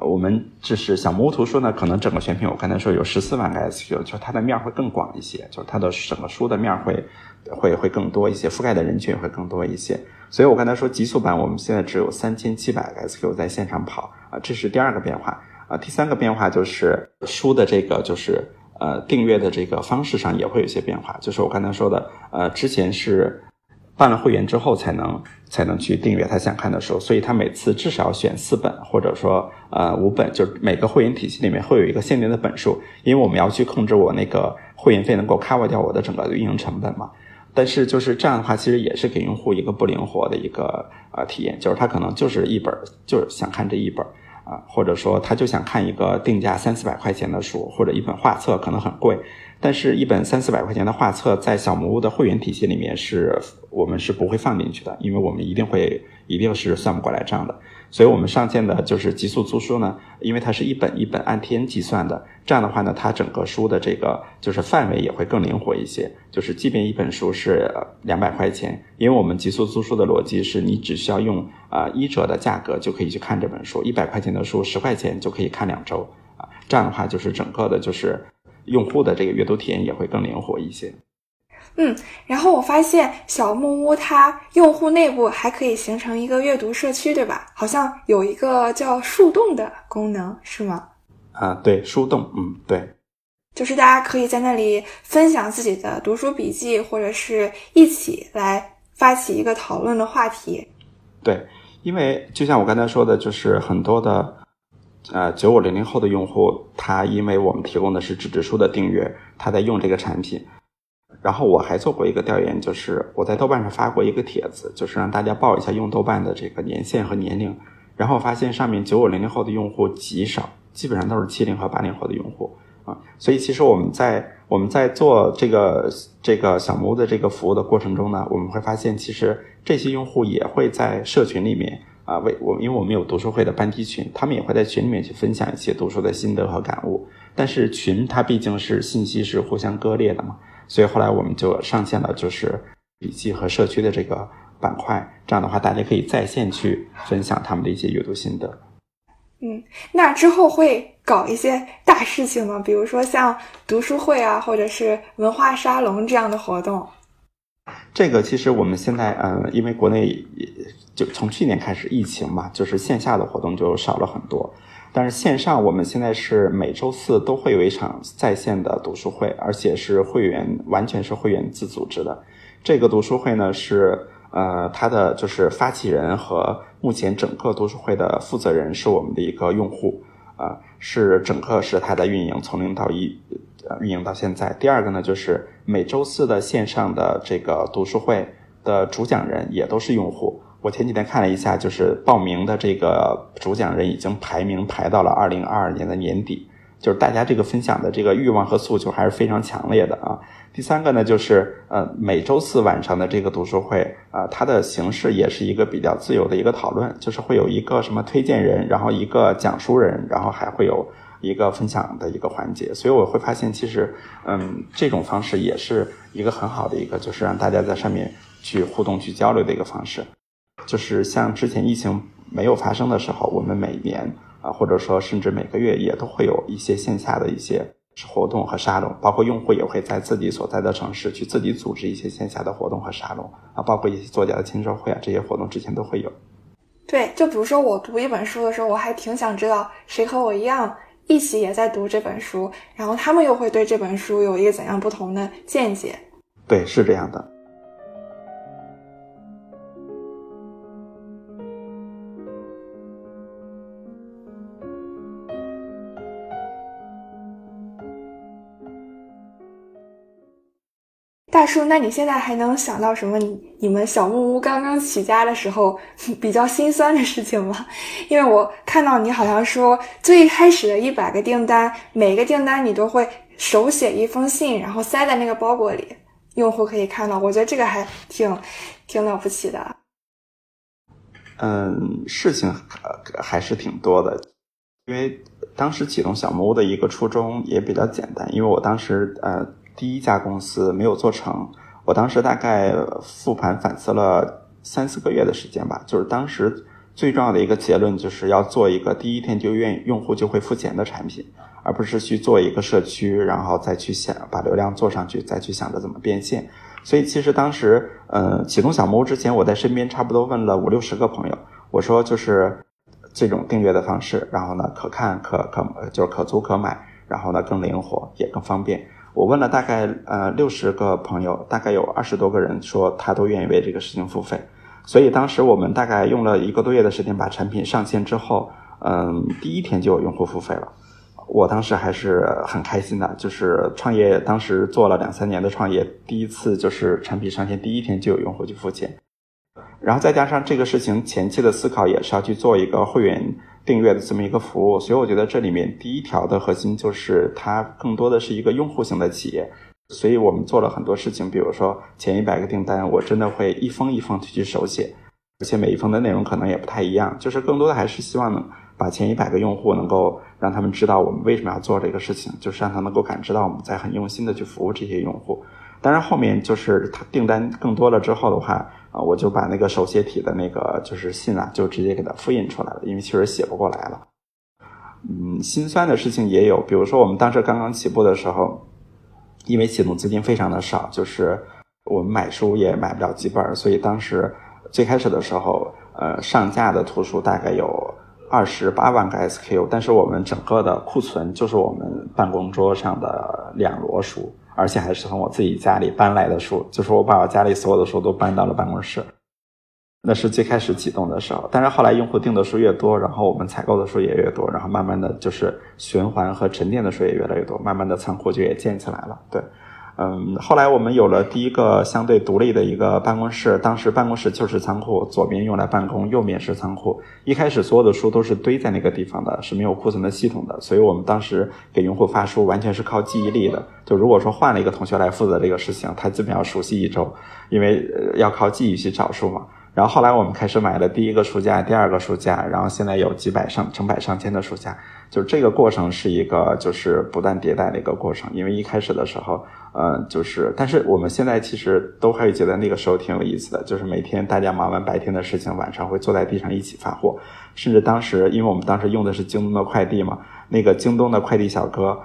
我们这是小木屋图书呢，可能整个选品我刚才说有十四万个 SKU，就它的面会更广一些，就是它的整个书的面会会会更多一些，覆盖的人群也会更多一些。所以我刚才说极速版，我们现在只有三千七百个 SQ 在线上跑啊，这是第二个变化啊。第三个变化就是书的这个就是呃订阅的这个方式上也会有一些变化，就是我刚才说的呃之前是。办了会员之后才能才能去订阅他想看的书，所以他每次至少选四本，或者说呃五本，就是每个会员体系里面会有一个限定的本数，因为我们要去控制我那个会员费能够 cover 掉我的整个运营成本嘛。但是就是这样的话，其实也是给用户一个不灵活的一个呃体验，就是他可能就是一本，就是想看这一本啊，或者说他就想看一个定价三四百块钱的书，或者一本画册可能很贵。但是，一本三四百块钱的画册，在小木屋的会员体系里面，是我们是不会放进去的，因为我们一定会一定是算不过来账的。所以，我们上线的就是极速租书呢，因为它是一本一本按天计算的，这样的话呢，它整个书的这个就是范围也会更灵活一些。就是即便一本书是两百块钱，因为我们极速租书的逻辑是你只需要用啊一折的价格就可以去看这本书，一百块钱的书十块钱就可以看两周啊，这样的话就是整个的就是。用户的这个阅读体验也会更灵活一些。嗯，然后我发现小木屋它用户内部还可以形成一个阅读社区，对吧？好像有一个叫树洞的功能，是吗？啊，对，树洞，嗯，对，就是大家可以在那里分享自己的读书笔记，或者是一起来发起一个讨论的话题。对，因为就像我刚才说的，就是很多的。呃，九五零零后的用户，他因为我们提供的是纸质书的订阅，他在用这个产品。然后我还做过一个调研，就是我在豆瓣上发过一个帖子，就是让大家报一下用豆瓣的这个年限和年龄。然后发现上面九五零零后的用户极少，基本上都是七零和八零后的用户啊。所以其实我们在我们在做这个这个小木屋的这个服务的过程中呢，我们会发现，其实这些用户也会在社群里面。啊，为我，因为我们有读书会的班级群，他们也会在群里面去分享一些读书的心得和感悟。但是群它毕竟是信息是互相割裂的嘛，所以后来我们就上线了，就是笔记和社区的这个板块。这样的话，大家可以在线去分享他们的一些阅读心得。嗯，那之后会搞一些大事情吗？比如说像读书会啊，或者是文化沙龙这样的活动？这个其实我们现在，嗯，因为国内就从去年开始疫情嘛，就是线下的活动就少了很多。但是线上，我们现在是每周四都会有一场在线的读书会，而且是会员完全是会员自组织的。这个读书会呢，是呃，它的就是发起人和目前整个读书会的负责人是我们的一个用户啊，是整个是他的运营从零到一。运营到现在，第二个呢，就是每周四的线上的这个读书会的主讲人也都是用户。我前几天看了一下，就是报名的这个主讲人已经排名排到了二零二二年的年底，就是大家这个分享的这个欲望和诉求还是非常强烈的啊。第三个呢，就是呃每周四晚上的这个读书会啊，它的形式也是一个比较自由的一个讨论，就是会有一个什么推荐人，然后一个讲书人，然后还会有。一个分享的一个环节，所以我会发现，其实，嗯，这种方式也是一个很好的一个，就是让大家在上面去互动、去交流的一个方式。就是像之前疫情没有发生的时候，我们每年啊，或者说甚至每个月也都会有一些线下的一些活动和沙龙，包括用户也会在自己所在的城市去自己组织一些线下的活动和沙龙啊，包括一些作家的签售会啊，这些活动之前都会有。对，就比如说我读一本书的时候，我还挺想知道谁和我一样。一起也在读这本书，然后他们又会对这本书有一个怎样不同的见解？对，是这样的。大叔，那你现在还能想到什么？你你们小木屋刚刚起家的时候比较心酸的事情吗？因为我看到你好像说最开始的一百个订单，每个订单你都会手写一封信，然后塞在那个包裹里，用户可以看到。我觉得这个还挺挺了不起的。嗯，事情还是挺多的，因为当时启动小木屋的一个初衷也比较简单，因为我当时呃。第一家公司没有做成，我当时大概复盘反思了三四个月的时间吧。就是当时最重要的一个结论就是要做一个第一天就愿用户就会付钱的产品，而不是去做一个社区，然后再去想把流量做上去，再去想着怎么变现。所以其实当时，呃，启动小木屋之前，我在身边差不多问了五六十个朋友，我说就是这种订阅的方式，然后呢可看可可就是可租可买，然后呢更灵活也更方便。我问了大概呃六十个朋友，大概有二十多个人说他都愿意为这个事情付费，所以当时我们大概用了一个多月的时间把产品上线之后，嗯，第一天就有用户付费了，我当时还是很开心的，就是创业当时做了两三年的创业，第一次就是产品上线第一天就有用户去付钱，然后再加上这个事情前期的思考也是要去做一个会员。订阅的这么一个服务，所以我觉得这里面第一条的核心就是它更多的是一个用户型的企业，所以我们做了很多事情，比如说前一百个订单，我真的会一封一封去去手写，而且每一封的内容可能也不太一样，就是更多的还是希望能把前一百个用户能够让他们知道我们为什么要做这个事情，就是让他能够感知到我们在很用心的去服务这些用户。当然后面就是他订单更多了之后的话。啊，我就把那个手写体的那个就是信啊，就直接给它复印出来了，因为确实写不过来了。嗯，心酸的事情也有，比如说我们当时刚刚起步的时候，因为启动资金非常的少，就是我们买书也买不了几本，所以当时最开始的时候，呃，上架的图书大概有二十八万个 SKU，但是我们整个的库存就是我们办公桌上的两摞书。而且还是从我自己家里搬来的书，就是我把我家里所有的书都搬到了办公室。那是最开始启动的时候，但是后来用户订的书越多，然后我们采购的书也越多，然后慢慢的就是循环和沉淀的书也越来越多，慢慢的仓库就也建起来了。对。嗯，后来我们有了第一个相对独立的一个办公室，当时办公室就是仓库，左边用来办公，右面是仓库。一开始所有的书都是堆在那个地方的，是没有库存的系统的，所以我们当时给用户发书完全是靠记忆力的。就如果说换了一个同学来负责这个事情，他基本要熟悉一周，因为要靠记忆去找书嘛。然后后来我们开始买了第一个书架，第二个书架，然后现在有几百上成百上千的书架。就这个过程是一个就是不断迭代的一个过程，因为一开始的时候，嗯，就是，但是我们现在其实都还觉得那个时候挺有意思的，就是每天大家忙完白天的事情，晚上会坐在地上一起发货，甚至当时因为我们当时用的是京东的快递嘛，那个京东的快递小哥，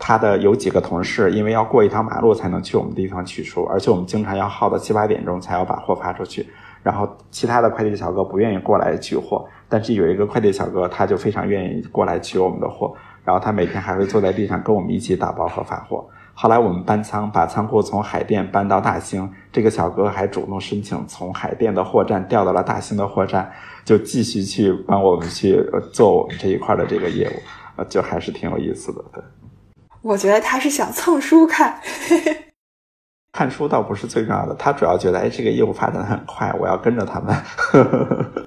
他的有几个同事，因为要过一条马路才能去我们地方取书，而且我们经常要耗到七八点钟才要把货发出去，然后其他的快递小哥不愿意过来取货。但是有一个快递小哥，他就非常愿意过来取我们的货，然后他每天还会坐在地上跟我们一起打包和发货。后来我们搬仓，把仓库从海淀搬到大兴，这个小哥还主动申请从海淀的货站调到了大兴的货站，就继续去帮我们去做我们这一块的这个业务，呃，就还是挺有意思的。对，我觉得他是想蹭书看，看书倒不是最重要的，他主要觉得哎，这个业务发展的很快，我要跟着他们。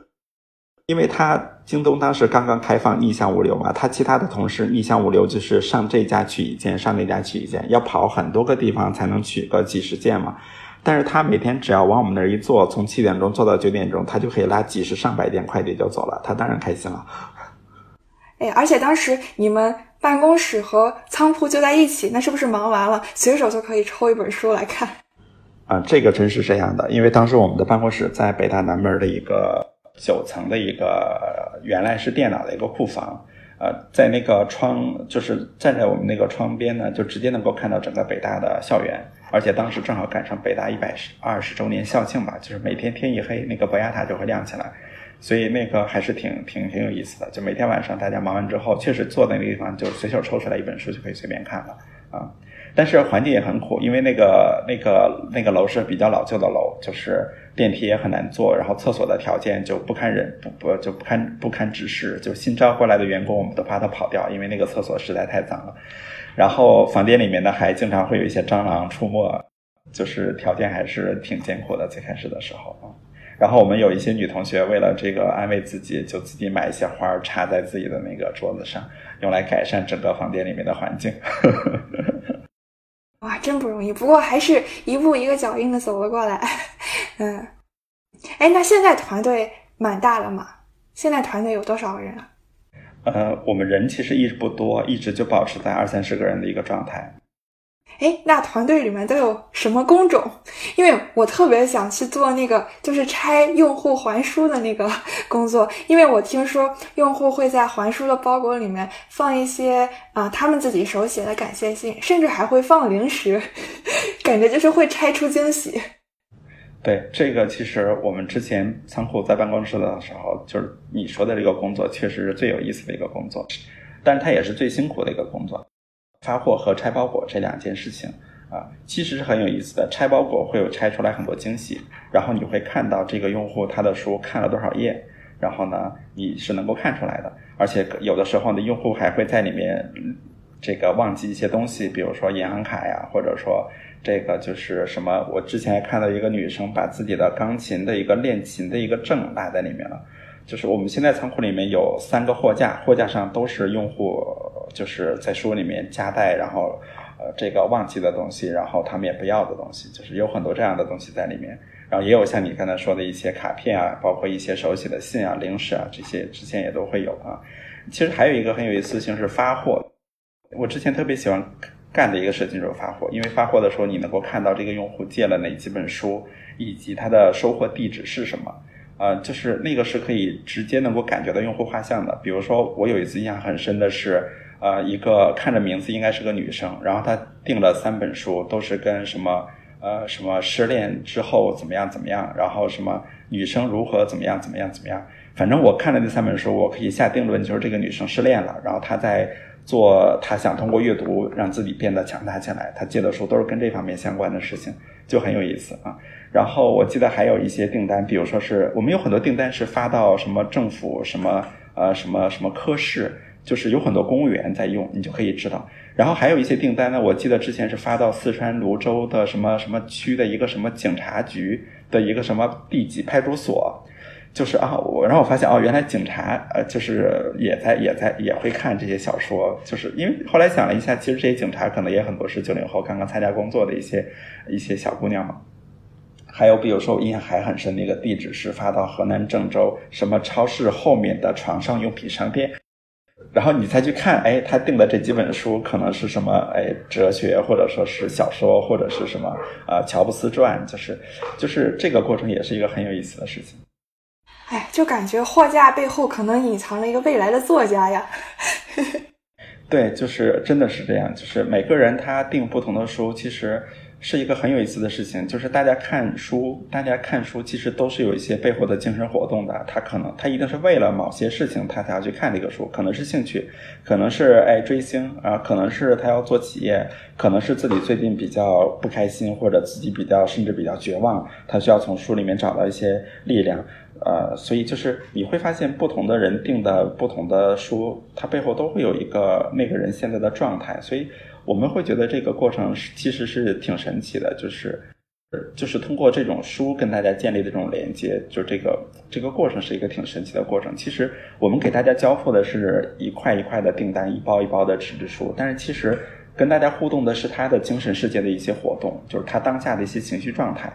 因为他京东当时刚刚开放逆向物流嘛，他其他的同事逆向物流就是上这家取一件，上那家取一件，要跑很多个地方才能取个几十件嘛。但是他每天只要往我们那儿一坐，从七点钟坐到九点钟，他就可以拉几十上百件快递就走了，他当然开心了。哎，而且当时你们办公室和仓库就在一起，那是不是忙完了随手就可以抽一本书来看？啊，这个真是这样的，因为当时我们的办公室在北大南门的一个。九层的一个原来是电脑的一个库房，呃，在那个窗，就是站在我们那个窗边呢，就直接能够看到整个北大的校园，而且当时正好赶上北大一百二十周年校庆吧，就是每天天一黑，那个博雅塔就会亮起来，所以那个还是挺挺挺有意思的。就每天晚上大家忙完之后，确实坐在那个地方，就随手抽出来一本书就可以随便看了啊。但是环境也很苦，因为那个那个那个楼是比较老旧的楼，就是电梯也很难坐，然后厕所的条件就不堪忍不不就不堪不堪直视，就新招过来的员工我们都怕他跑掉，因为那个厕所实在太脏了。然后房间里面呢还经常会有一些蟑螂出没，就是条件还是挺艰苦的。最开始的时候啊，然后我们有一些女同学为了这个安慰自己，就自己买一些花插在自己的那个桌子上，用来改善整个房间里面的环境。哇，真不容易！不过还是一步一个脚印的走了过来。嗯，哎，那现在团队蛮大了嘛？现在团队有多少个人啊？呃，我们人其实一直不多，一直就保持在二三十个人的一个状态。哎，那团队里面都有什么工种？因为我特别想去做那个，就是拆用户还书的那个 工作。因为我听说用户会在还书的包裹里面放一些啊他们自己手写的感谢信，甚至还会放零食，感觉就是会拆出惊喜。对这个，其实我们之前仓库在办公室的时候，就是你说的这个工作，确实是最有意思的一个工作，但它也是最辛苦的一个工作。发货和拆包裹这两件事情啊，其实是很有意思的。拆包裹会有拆出来很多惊喜，然后你会看到这个用户他的书看了多少页，然后呢，你是能够看出来的。而且有的时候呢，用户还会在里面这个忘记一些东西，比如说银行卡呀，或者说这个就是什么。我之前还看到一个女生把自己的钢琴的一个练琴的一个证落在里面了。就是我们现在仓库里面有三个货架，货架上都是用户就是在书里面夹带，然后呃这个忘记的东西，然后他们也不要的东西，就是有很多这样的东西在里面。然后也有像你刚才说的一些卡片啊，包括一些手写的信啊、零食啊这些，之前也都会有啊。其实还有一个很有意思性是发货，我之前特别喜欢干的一个事情就是发货，因为发货的时候你能够看到这个用户借了哪几本书，以及他的收货地址是什么。呃，就是那个是可以直接能够感觉到用户画像的。比如说，我有一次印象很深的是，呃，一个看着名字应该是个女生，然后她订了三本书，都是跟什么呃什么失恋之后怎么样怎么样，然后什么女生如何怎么样怎么样怎么样。反正我看了那三本书，我可以下定论，就是这个女生失恋了，然后她在做，她想通过阅读让自己变得强大起来。她借的书都是跟这方面相关的事情，就很有意思啊。然后我记得还有一些订单，比如说是我们有很多订单是发到什么政府什么呃什么什么科室，就是有很多公务员在用，你就可以知道。然后还有一些订单呢，我记得之前是发到四川泸州的什么什么区的一个什么警察局的一个什么地级派出所，就是啊，我然后我发现哦，原来警察呃就是也在也在也会看这些小说，就是因为后来想了一下，其实这些警察可能也很多是九零后刚刚参加工作的一些一些小姑娘嘛。还有，比如说我印象还很深，那个地址是发到河南郑州什么超市后面的床上用品商店，然后你才去看，哎，他订的这几本书可能是什么，哎，哲学或者说是小说或者是什么啊，乔布斯传，就是就是这个过程也是一个很有意思的事情。哎，就感觉货架背后可能隐藏了一个未来的作家呀。对，就是真的是这样，就是每个人他订不同的书，其实。是一个很有意思的事情，就是大家看书，大家看书其实都是有一些背后的精神活动的。他可能他一定是为了某些事情，他才要去看这个书，可能是兴趣，可能是爱追星啊，可能是他要做企业，可能是自己最近比较不开心，或者自己比较甚至比较绝望，他需要从书里面找到一些力量。呃，所以就是你会发现，不同的人定的不同的书，它背后都会有一个那个人现在的状态，所以。我们会觉得这个过程其实是挺神奇的，就是，就是通过这种书跟大家建立的这种连接，就这个这个过程是一个挺神奇的过程。其实我们给大家交付的是一块一块的订单，一包一包的纸质书，但是其实跟大家互动的是他的精神世界的一些活动，就是他当下的一些情绪状态，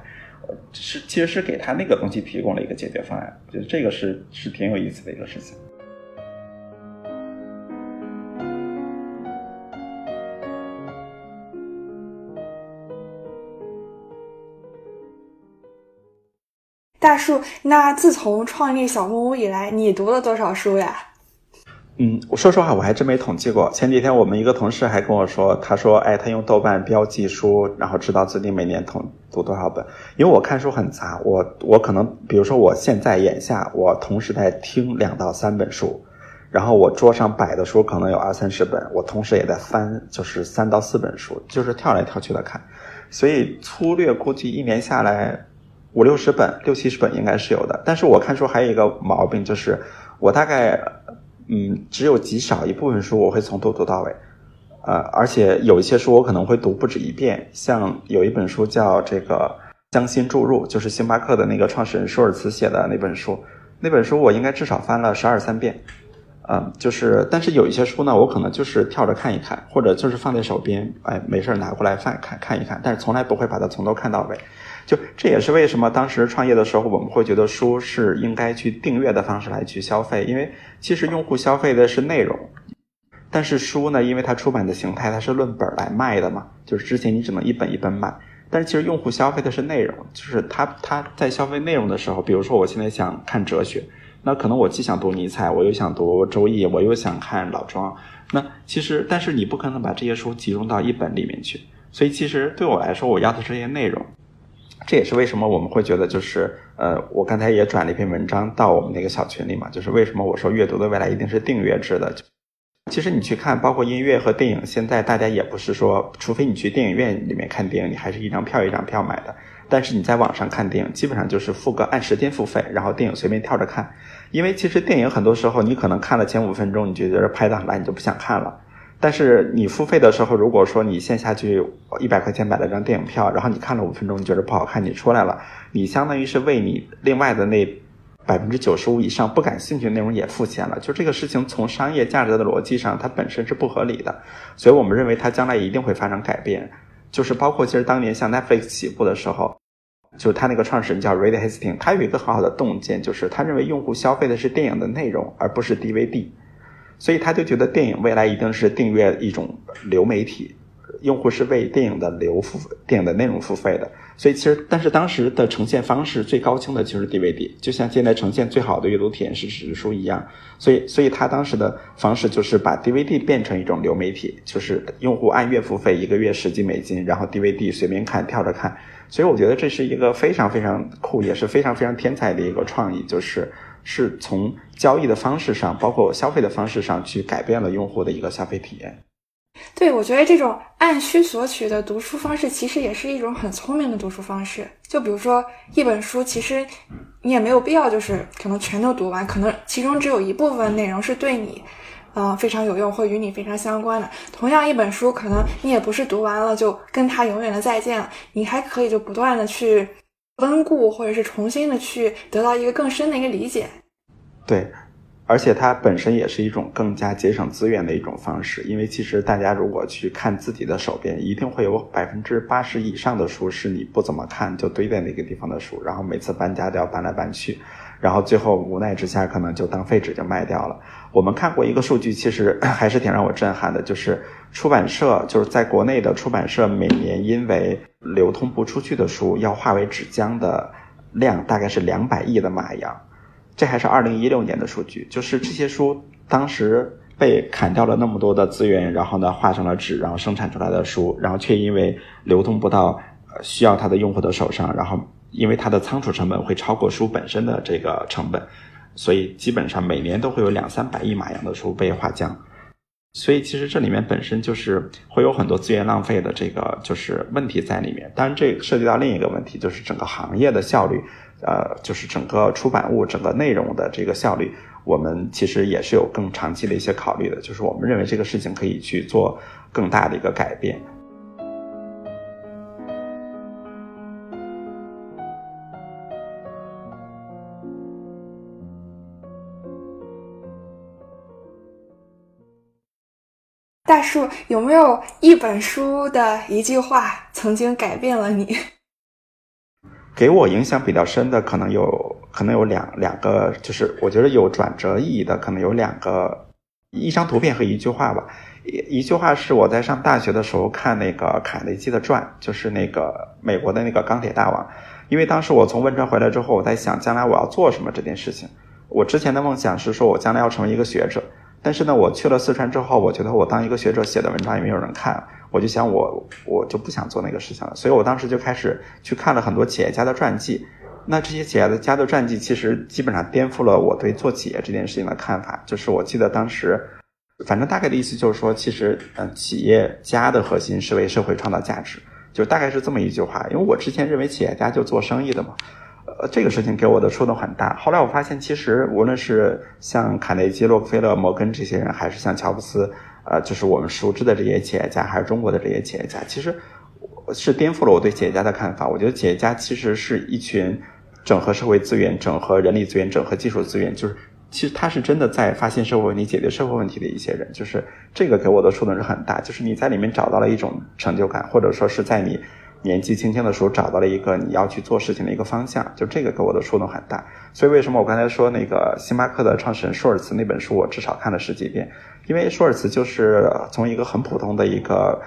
是其实是给他那个东西提供了一个解决方案。我觉得这个是是挺有意思的一个事情。大树，那自从创立小木屋以来，你读了多少书呀？嗯，我说实话，我还真没统计过。前几天我们一个同事还跟我说，他说，哎，他用豆瓣标记书，然后知道自己每年统读多少本。因为我看书很杂，我我可能，比如说我现在眼下，我同时在听两到三本书，然后我桌上摆的书可能有二三十本，我同时也在翻，就是三到四本书，就是跳来跳去的看。所以粗略估计一年下来。五六十本、六七十本应该是有的，但是我看书还有一个毛病，就是我大概嗯只有极少一部分书我会从头读到尾，呃，而且有一些书我可能会读不止一遍，像有一本书叫这个《将心注入》，就是星巴克的那个创始人舒尔茨写的那本书，那本书我应该至少翻了十二三遍，嗯，就是但是有一些书呢，我可能就是跳着看一看，或者就是放在手边，哎，没事拿过来翻看看一看，但是从来不会把它从头看到尾。就这也是为什么当时创业的时候，我们会觉得书是应该去订阅的方式来去消费，因为其实用户消费的是内容，但是书呢，因为它出版的形态它是论本来卖的嘛，就是之前你只能一本一本买。但是其实用户消费的是内容，就是他他在消费内容的时候，比如说我现在想看哲学，那可能我既想读尼采，我又想读周易，我又想看老庄。那其实，但是你不可能把这些书集中到一本里面去。所以其实对我来说，我要的这些内容。这也是为什么我们会觉得，就是呃，我刚才也转了一篇文章到我们那个小群里嘛，就是为什么我说阅读的未来一定是订阅制的。其实你去看，包括音乐和电影，现在大家也不是说，除非你去电影院里面看电影，你还是一张票一张票买的。但是你在网上看电影，基本上就是付个按时间付费，然后电影随便跳着看。因为其实电影很多时候，你可能看了前五分钟，你就觉得拍的很烂，你就不想看了。但是你付费的时候，如果说你线下去一百块钱买了张电影票，然后你看了五分钟，你觉得不好看，你出来了，你相当于是为你另外的那百分之九十五以上不感兴趣的内容也付钱了。就这个事情从商业价值的逻辑上，它本身是不合理的。所以我们认为它将来一定会发生改变。就是包括其实当年像 Netflix 起步的时候，就他那个创始人叫 Reed Hastings，他有一个很好的洞见，就是他认为用户消费的是电影的内容，而不是 DVD。所以他就觉得电影未来一定是订阅一种流媒体，用户是为电影的流付电影的内容付费的。所以其实，但是当时的呈现方式最高清的就是 DVD，就像现在呈现最好的阅读体验是纸质书一样。所以，所以他当时的方式就是把 DVD 变成一种流媒体，就是用户按月付费，一个月十几美金，然后 DVD 随便看，跳着看。所以我觉得这是一个非常非常酷，也是非常非常天才的一个创意，就是。是从交易的方式上，包括消费的方式上去改变了用户的一个消费体验。对，我觉得这种按需索取的读书方式，其实也是一种很聪明的读书方式。就比如说一本书，其实你也没有必要就是可能全都读完，可能其中只有一部分内容是对你，呃，非常有用或与你非常相关的。同样一本书，可能你也不是读完了就跟它永远的再见了，你还可以就不断的去。温故，或者是重新的去得到一个更深的一个理解。对，而且它本身也是一种更加节省资源的一种方式。因为其实大家如果去看自己的手边，一定会有百分之八十以上的书是你不怎么看就堆在那个地方的书，然后每次搬家都要搬来搬去，然后最后无奈之下可能就当废纸就卖掉了。我们看过一个数据，其实还是挺让我震撼的，就是出版社就是在国内的出版社每年因为流通不出去的书要化为纸浆的量大概是两百亿的马洋，这还是二零一六年的数据。就是这些书当时被砍掉了那么多的资源，然后呢化成了纸，然后生产出来的书，然后却因为流通不到需要它的用户的手上，然后因为它的仓储成本会超过书本身的这个成本，所以基本上每年都会有两三百亿马洋的书被划浆。所以其实这里面本身就是会有很多资源浪费的这个就是问题在里面。当然，这涉及到另一个问题，就是整个行业的效率，呃，就是整个出版物、整个内容的这个效率，我们其实也是有更长期的一些考虑的。就是我们认为这个事情可以去做更大的一个改变。大树有没有一本书的一句话曾经改变了你？给我影响比较深的，可能有可能有两两个，就是我觉得有转折意义的，可能有两个，一张图片和一句话吧。一一句话是我在上大学的时候看那个卡内基的传，就是那个美国的那个钢铁大王。因为当时我从汶川回来之后，我在想将来我要做什么这件事情。我之前的梦想是说我将来要成为一个学者。但是呢，我去了四川之后，我觉得我当一个学者写的文章也没有人看，我就想我我就不想做那个事情了。所以我当时就开始去看了很多企业家的传记。那这些企业家的传记其实基本上颠覆了我对做企业这件事情的看法。就是我记得当时，反正大概的意思就是说，其实嗯，企业家的核心是为社会创造价值，就大概是这么一句话。因为我之前认为企业家就做生意的嘛。呃，这个事情给我的触动很大。后来我发现，其实无论是像卡内基、洛克菲勒、摩根这些人，还是像乔布斯，呃，就是我们熟知的这些企业家，还是中国的这些企业家，其实是颠覆了我对企业家的看法。我觉得企业家其实是一群整合社会资源、整合人力资源、整合技术资源，就是其实他是真的在发现社会问题、解决社会问题的一些人。就是这个给我的触动是很大，就是你在里面找到了一种成就感，或者说是在你。年纪轻轻的时候找到了一个你要去做事情的一个方向，就这个给我的触动很大。所以为什么我刚才说那个星巴克的创始人舒尔茨那本书，我至少看了十几遍，因为舒尔茨就是从一个很普通的一个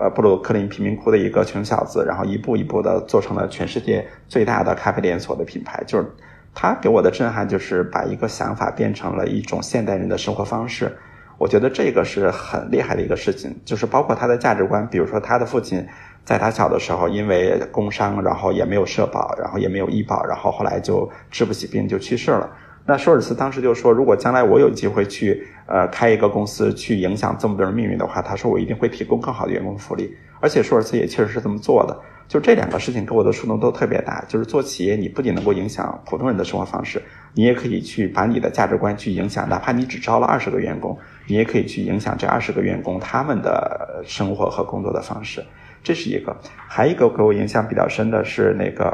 呃布鲁克林贫民窟的一个穷小子，然后一步一步的做成了全世界最大的咖啡连锁的品牌。就是他给我的震撼，就是把一个想法变成了一种现代人的生活方式。我觉得这个是很厉害的一个事情，就是包括他的价值观，比如说他的父亲。在他小的时候，因为工伤，然后也没有社保，然后也没有医保，然后后来就治不起病就去世了。那舒尔茨当时就说，如果将来我有机会去呃开一个公司，去影响这么多人命运的话，他说我一定会提供更好的员工福利。而且舒尔茨也确实是这么做的。就这两个事情给我的触动都特别大。就是做企业，你不仅能够影响普通人的生活方式，你也可以去把你的价值观去影响，哪怕你只招了二十个员工，你也可以去影响这二十个员工他们的生活和工作的方式。这是一个，还一个给我影响比较深的是那个，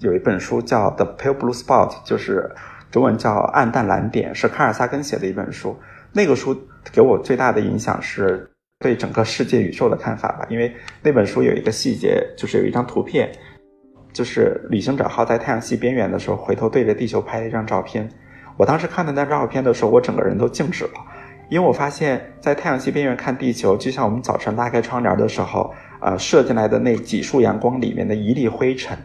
有一本书叫《The Pale Blue Spot》，就是中文叫《暗淡蓝点》，是卡尔萨根写的一本书。那个书给我最大的影响是对整个世界宇宙的看法吧，因为那本书有一个细节，就是有一张图片，就是旅行者号在太阳系边缘的时候，回头对着地球拍了一张照片。我当时看到那张照片的时候，我整个人都静止了。因为我发现，在太阳系边缘看地球，就像我们早晨拉开窗帘的时候，呃，射进来的那几束阳光里面的一粒灰尘，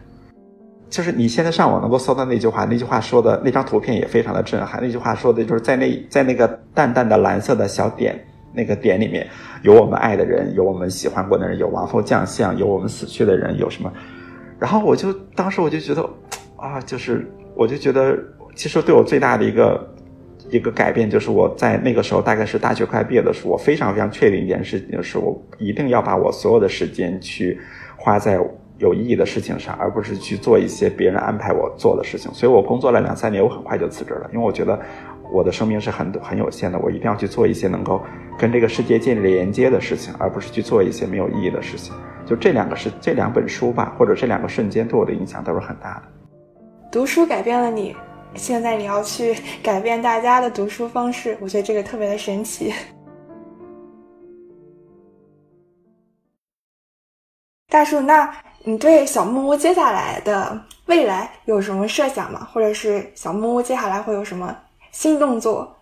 就是你现在上网能够搜到那句话，那句话说的那张图片也非常的震撼。那句话说的就是在那在那个淡淡的蓝色的小点那个点里面，有我们爱的人，有我们喜欢过的人，有王侯将相，有我们死去的人，有什么？然后我就当时我就觉得，啊，就是我就觉得，其实对我最大的一个。一个改变就是我在那个时候，大概是大学快毕业的时候，我非常非常确定一件事情，就是我一定要把我所有的时间去花在有意义的事情上，而不是去做一些别人安排我做的事情。所以我工作了两三年，我很快就辞职了，因为我觉得我的生命是很很有限的，我一定要去做一些能够跟这个世界建立连接的事情，而不是去做一些没有意义的事情。就这两个是这两本书吧，或者这两个瞬间对我的影响都是很大的。读书改变了你。现在你要去改变大家的读书方式，我觉得这个特别的神奇。大树，那你对小木屋接下来的未来有什么设想吗？或者是小木屋接下来会有什么新动作？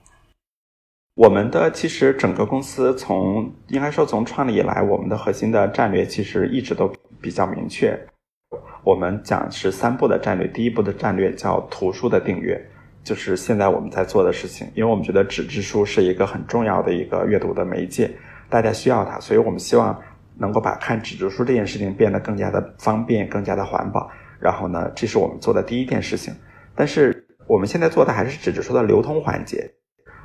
我们的其实整个公司从应该说从创立以来，我们的核心的战略其实一直都比较明确。我们讲是三步的战略，第一步的战略叫图书的订阅，就是现在我们在做的事情。因为我们觉得纸质书是一个很重要的一个阅读的媒介，大家需要它，所以我们希望能够把看纸质书这件事情变得更加的方便，更加的环保。然后呢，这是我们做的第一件事情。但是我们现在做的还是纸质书的流通环节，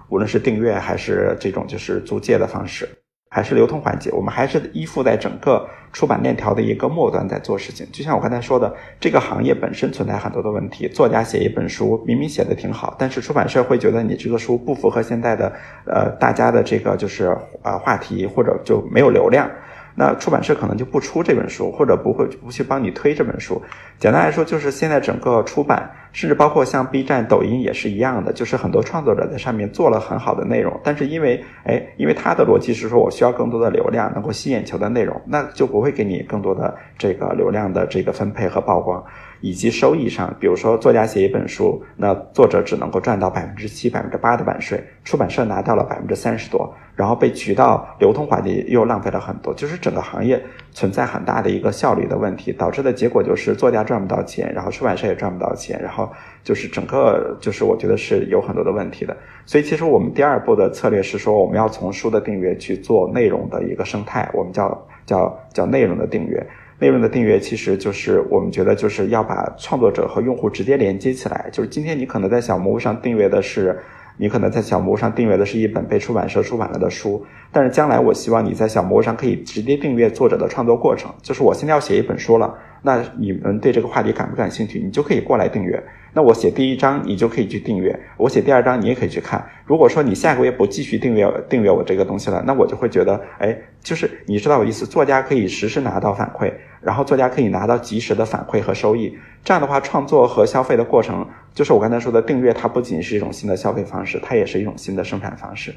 无论是订阅还是这种就是租借的方式。还是流通环节，我们还是依附在整个出版链条的一个末端在做事情。就像我刚才说的，这个行业本身存在很多的问题。作家写一本书，明明写的挺好，但是出版社会觉得你这个书不符合现在的呃大家的这个就是呃话题，或者就没有流量。那出版社可能就不出这本书，或者不会不去帮你推这本书。简单来说，就是现在整个出版，甚至包括像 B 站、抖音也是一样的，就是很多创作者在上面做了很好的内容，但是因为哎，因为他的逻辑是说我需要更多的流量，能够吸眼球的内容，那就不会给你更多的这个流量的这个分配和曝光。以及收益上，比如说作家写一本书，那作者只能够赚到百分之七、百分之八的版税，出版社拿到了百分之三十多，然后被渠道流通环节又浪费了很多，就是整个行业存在很大的一个效率的问题，导致的结果就是作家赚不到钱，然后出版社也赚不到钱，然后就是整个就是我觉得是有很多的问题的。所以其实我们第二步的策略是说，我们要从书的订阅去做内容的一个生态，我们叫叫叫内容的订阅。内容的订阅其实就是我们觉得就是要把创作者和用户直接连接起来。就是今天你可能在小木屋上订阅的是，你可能在小木屋上订阅的是一本被出版社出版了的书，但是将来我希望你在小木屋上可以直接订阅作者的创作过程。就是我现在要写一本书了，那你们对这个话题感不感兴趣？你就可以过来订阅。那我写第一章，你就可以去订阅；我写第二章，你也可以去看。如果说你下个月不继续订阅订阅我这个东西了，那我就会觉得，哎，就是你知道我意思。作家可以实时拿到反馈，然后作家可以拿到及时的反馈和收益。这样的话，创作和消费的过程，就是我刚才说的订阅，它不仅是一种新的消费方式，它也是一种新的生产方式。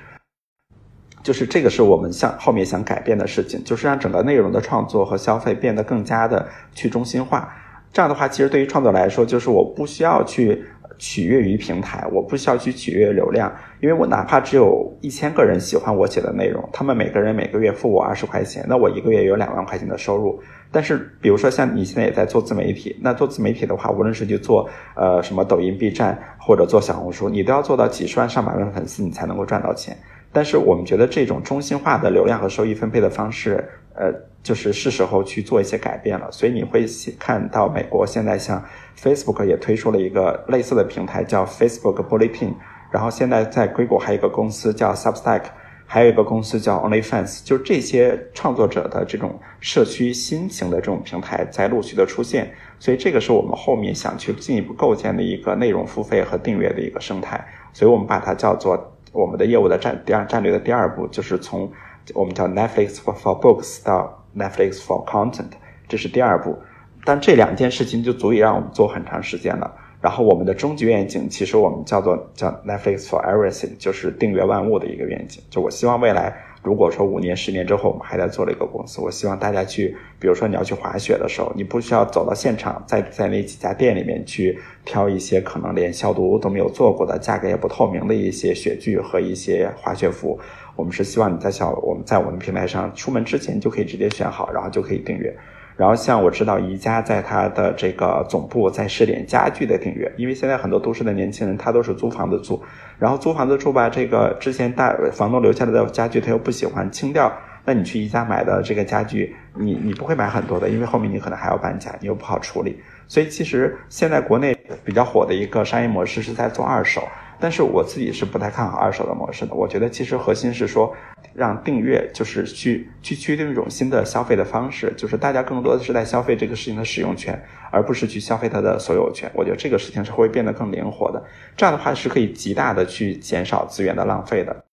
就是这个是我们想后面想改变的事情，就是让整个内容的创作和消费变得更加的去中心化。这样的话，其实对于创作来说，就是我不需要去。取悦于平台，我不需要去取悦流量，因为我哪怕只有一千个人喜欢我写的内容，他们每个人每个月付我二十块钱，那我一个月有两万块钱的收入。但是，比如说像你现在也在做自媒体，那做自媒体的话，无论是去做呃什么抖音、B 站或者做小红书，你都要做到几十万、上百万粉丝，你才能够赚到钱。但是我们觉得这种中心化的流量和收益分配的方式，呃，就是是时候去做一些改变了。所以你会看到美国现在像 Facebook 也推出了一个类似的平台，叫 Facebook Bulletin。然后现在在硅谷还有一个公司叫 Substack，还有一个公司叫 OnlyFans。就这些创作者的这种社区新型的这种平台在陆续的出现。所以这个是我们后面想去进一步构建的一个内容付费和订阅的一个生态。所以我们把它叫做。我们的业务的战第二战略的第二步就是从我们叫 Netflix for for books 到 Netflix for content，这是第二步。但这两件事情就足以让我们做很长时间了。然后我们的终极愿景，其实我们叫做叫 Netflix for everything，就是订阅万物的一个愿景。就我希望未来。如果说五年、十年之后我们还在做了一个公司，我希望大家去，比如说你要去滑雪的时候，你不需要走到现场，在在那几家店里面去挑一些可能连消毒都没有做过的、价格也不透明的一些雪具和一些滑雪服。我们是希望你在小我们在我们平台上出门之前就可以直接选好，然后就可以订阅。然后像我知道宜家在它的这个总部在试点家具的订阅，因为现在很多都市的年轻人他都是租房子住，然后租房子住吧，这个之前大房东留下来的家具他又不喜欢清掉，那你去宜家买的这个家具，你你不会买很多的，因为后面你可能还要搬家，你又不好处理，所以其实现在国内比较火的一个商业模式是在做二手。但是我自己是不太看好二手的模式的。我觉得其实核心是说，让订阅就是去去确定一种新的消费的方式，就是大家更多的是在消费这个事情的使用权，而不是去消费它的所有权。我觉得这个事情是会变得更灵活的。这样的话是可以极大的去减少资源的浪费的，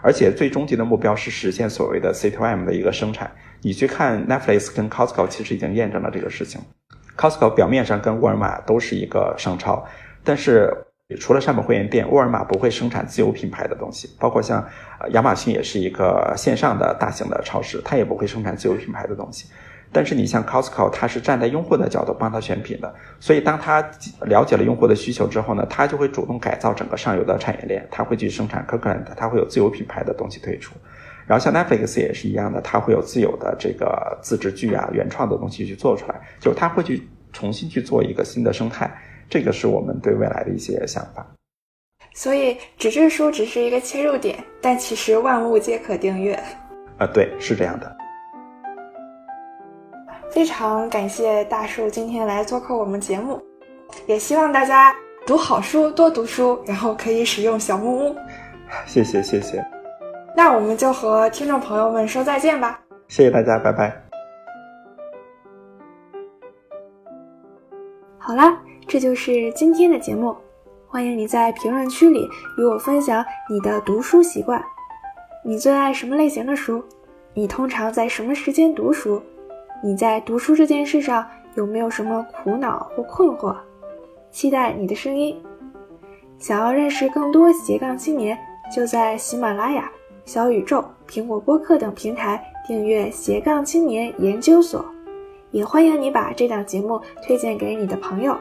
而且最终极的目标是实现所谓的 C to M 的一个生产。你去看 Netflix 跟 Costco，其实已经验证了这个事情。Costco 表面上跟沃尔玛都是一个商超，但是。除了上本会员店，沃尔玛不会生产自有品牌的东西，包括像亚马逊也是一个线上的大型的超市，它也不会生产自有品牌的东西。但是你像 Costco，它是站在用户的角度帮他选品的，所以当他了解了用户的需求之后呢，他就会主动改造整个上游的产业链，他会去生产 Kirkland，他会有自有品牌的东西推出。然后像 Netflix 也是一样的，它会有自有的这个自制剧啊、原创的东西去做出来，就是他会去重新去做一个新的生态。这个是我们对未来的一些想法，所以纸质书只是一个切入点，但其实万物皆可订阅。啊，对，是这样的。非常感谢大树今天来做客我们节目，也希望大家读好书，多读书，然后可以使用小木屋。谢谢谢谢。那我们就和听众朋友们说再见吧。谢谢大家，拜拜。好啦。这就是今天的节目，欢迎你在评论区里与我分享你的读书习惯。你最爱什么类型的书？你通常在什么时间读书？你在读书这件事上有没有什么苦恼或困惑？期待你的声音。想要认识更多斜杠青年，就在喜马拉雅、小宇宙、苹果播客等平台订阅斜杠青年研究所。也欢迎你把这档节目推荐给你的朋友。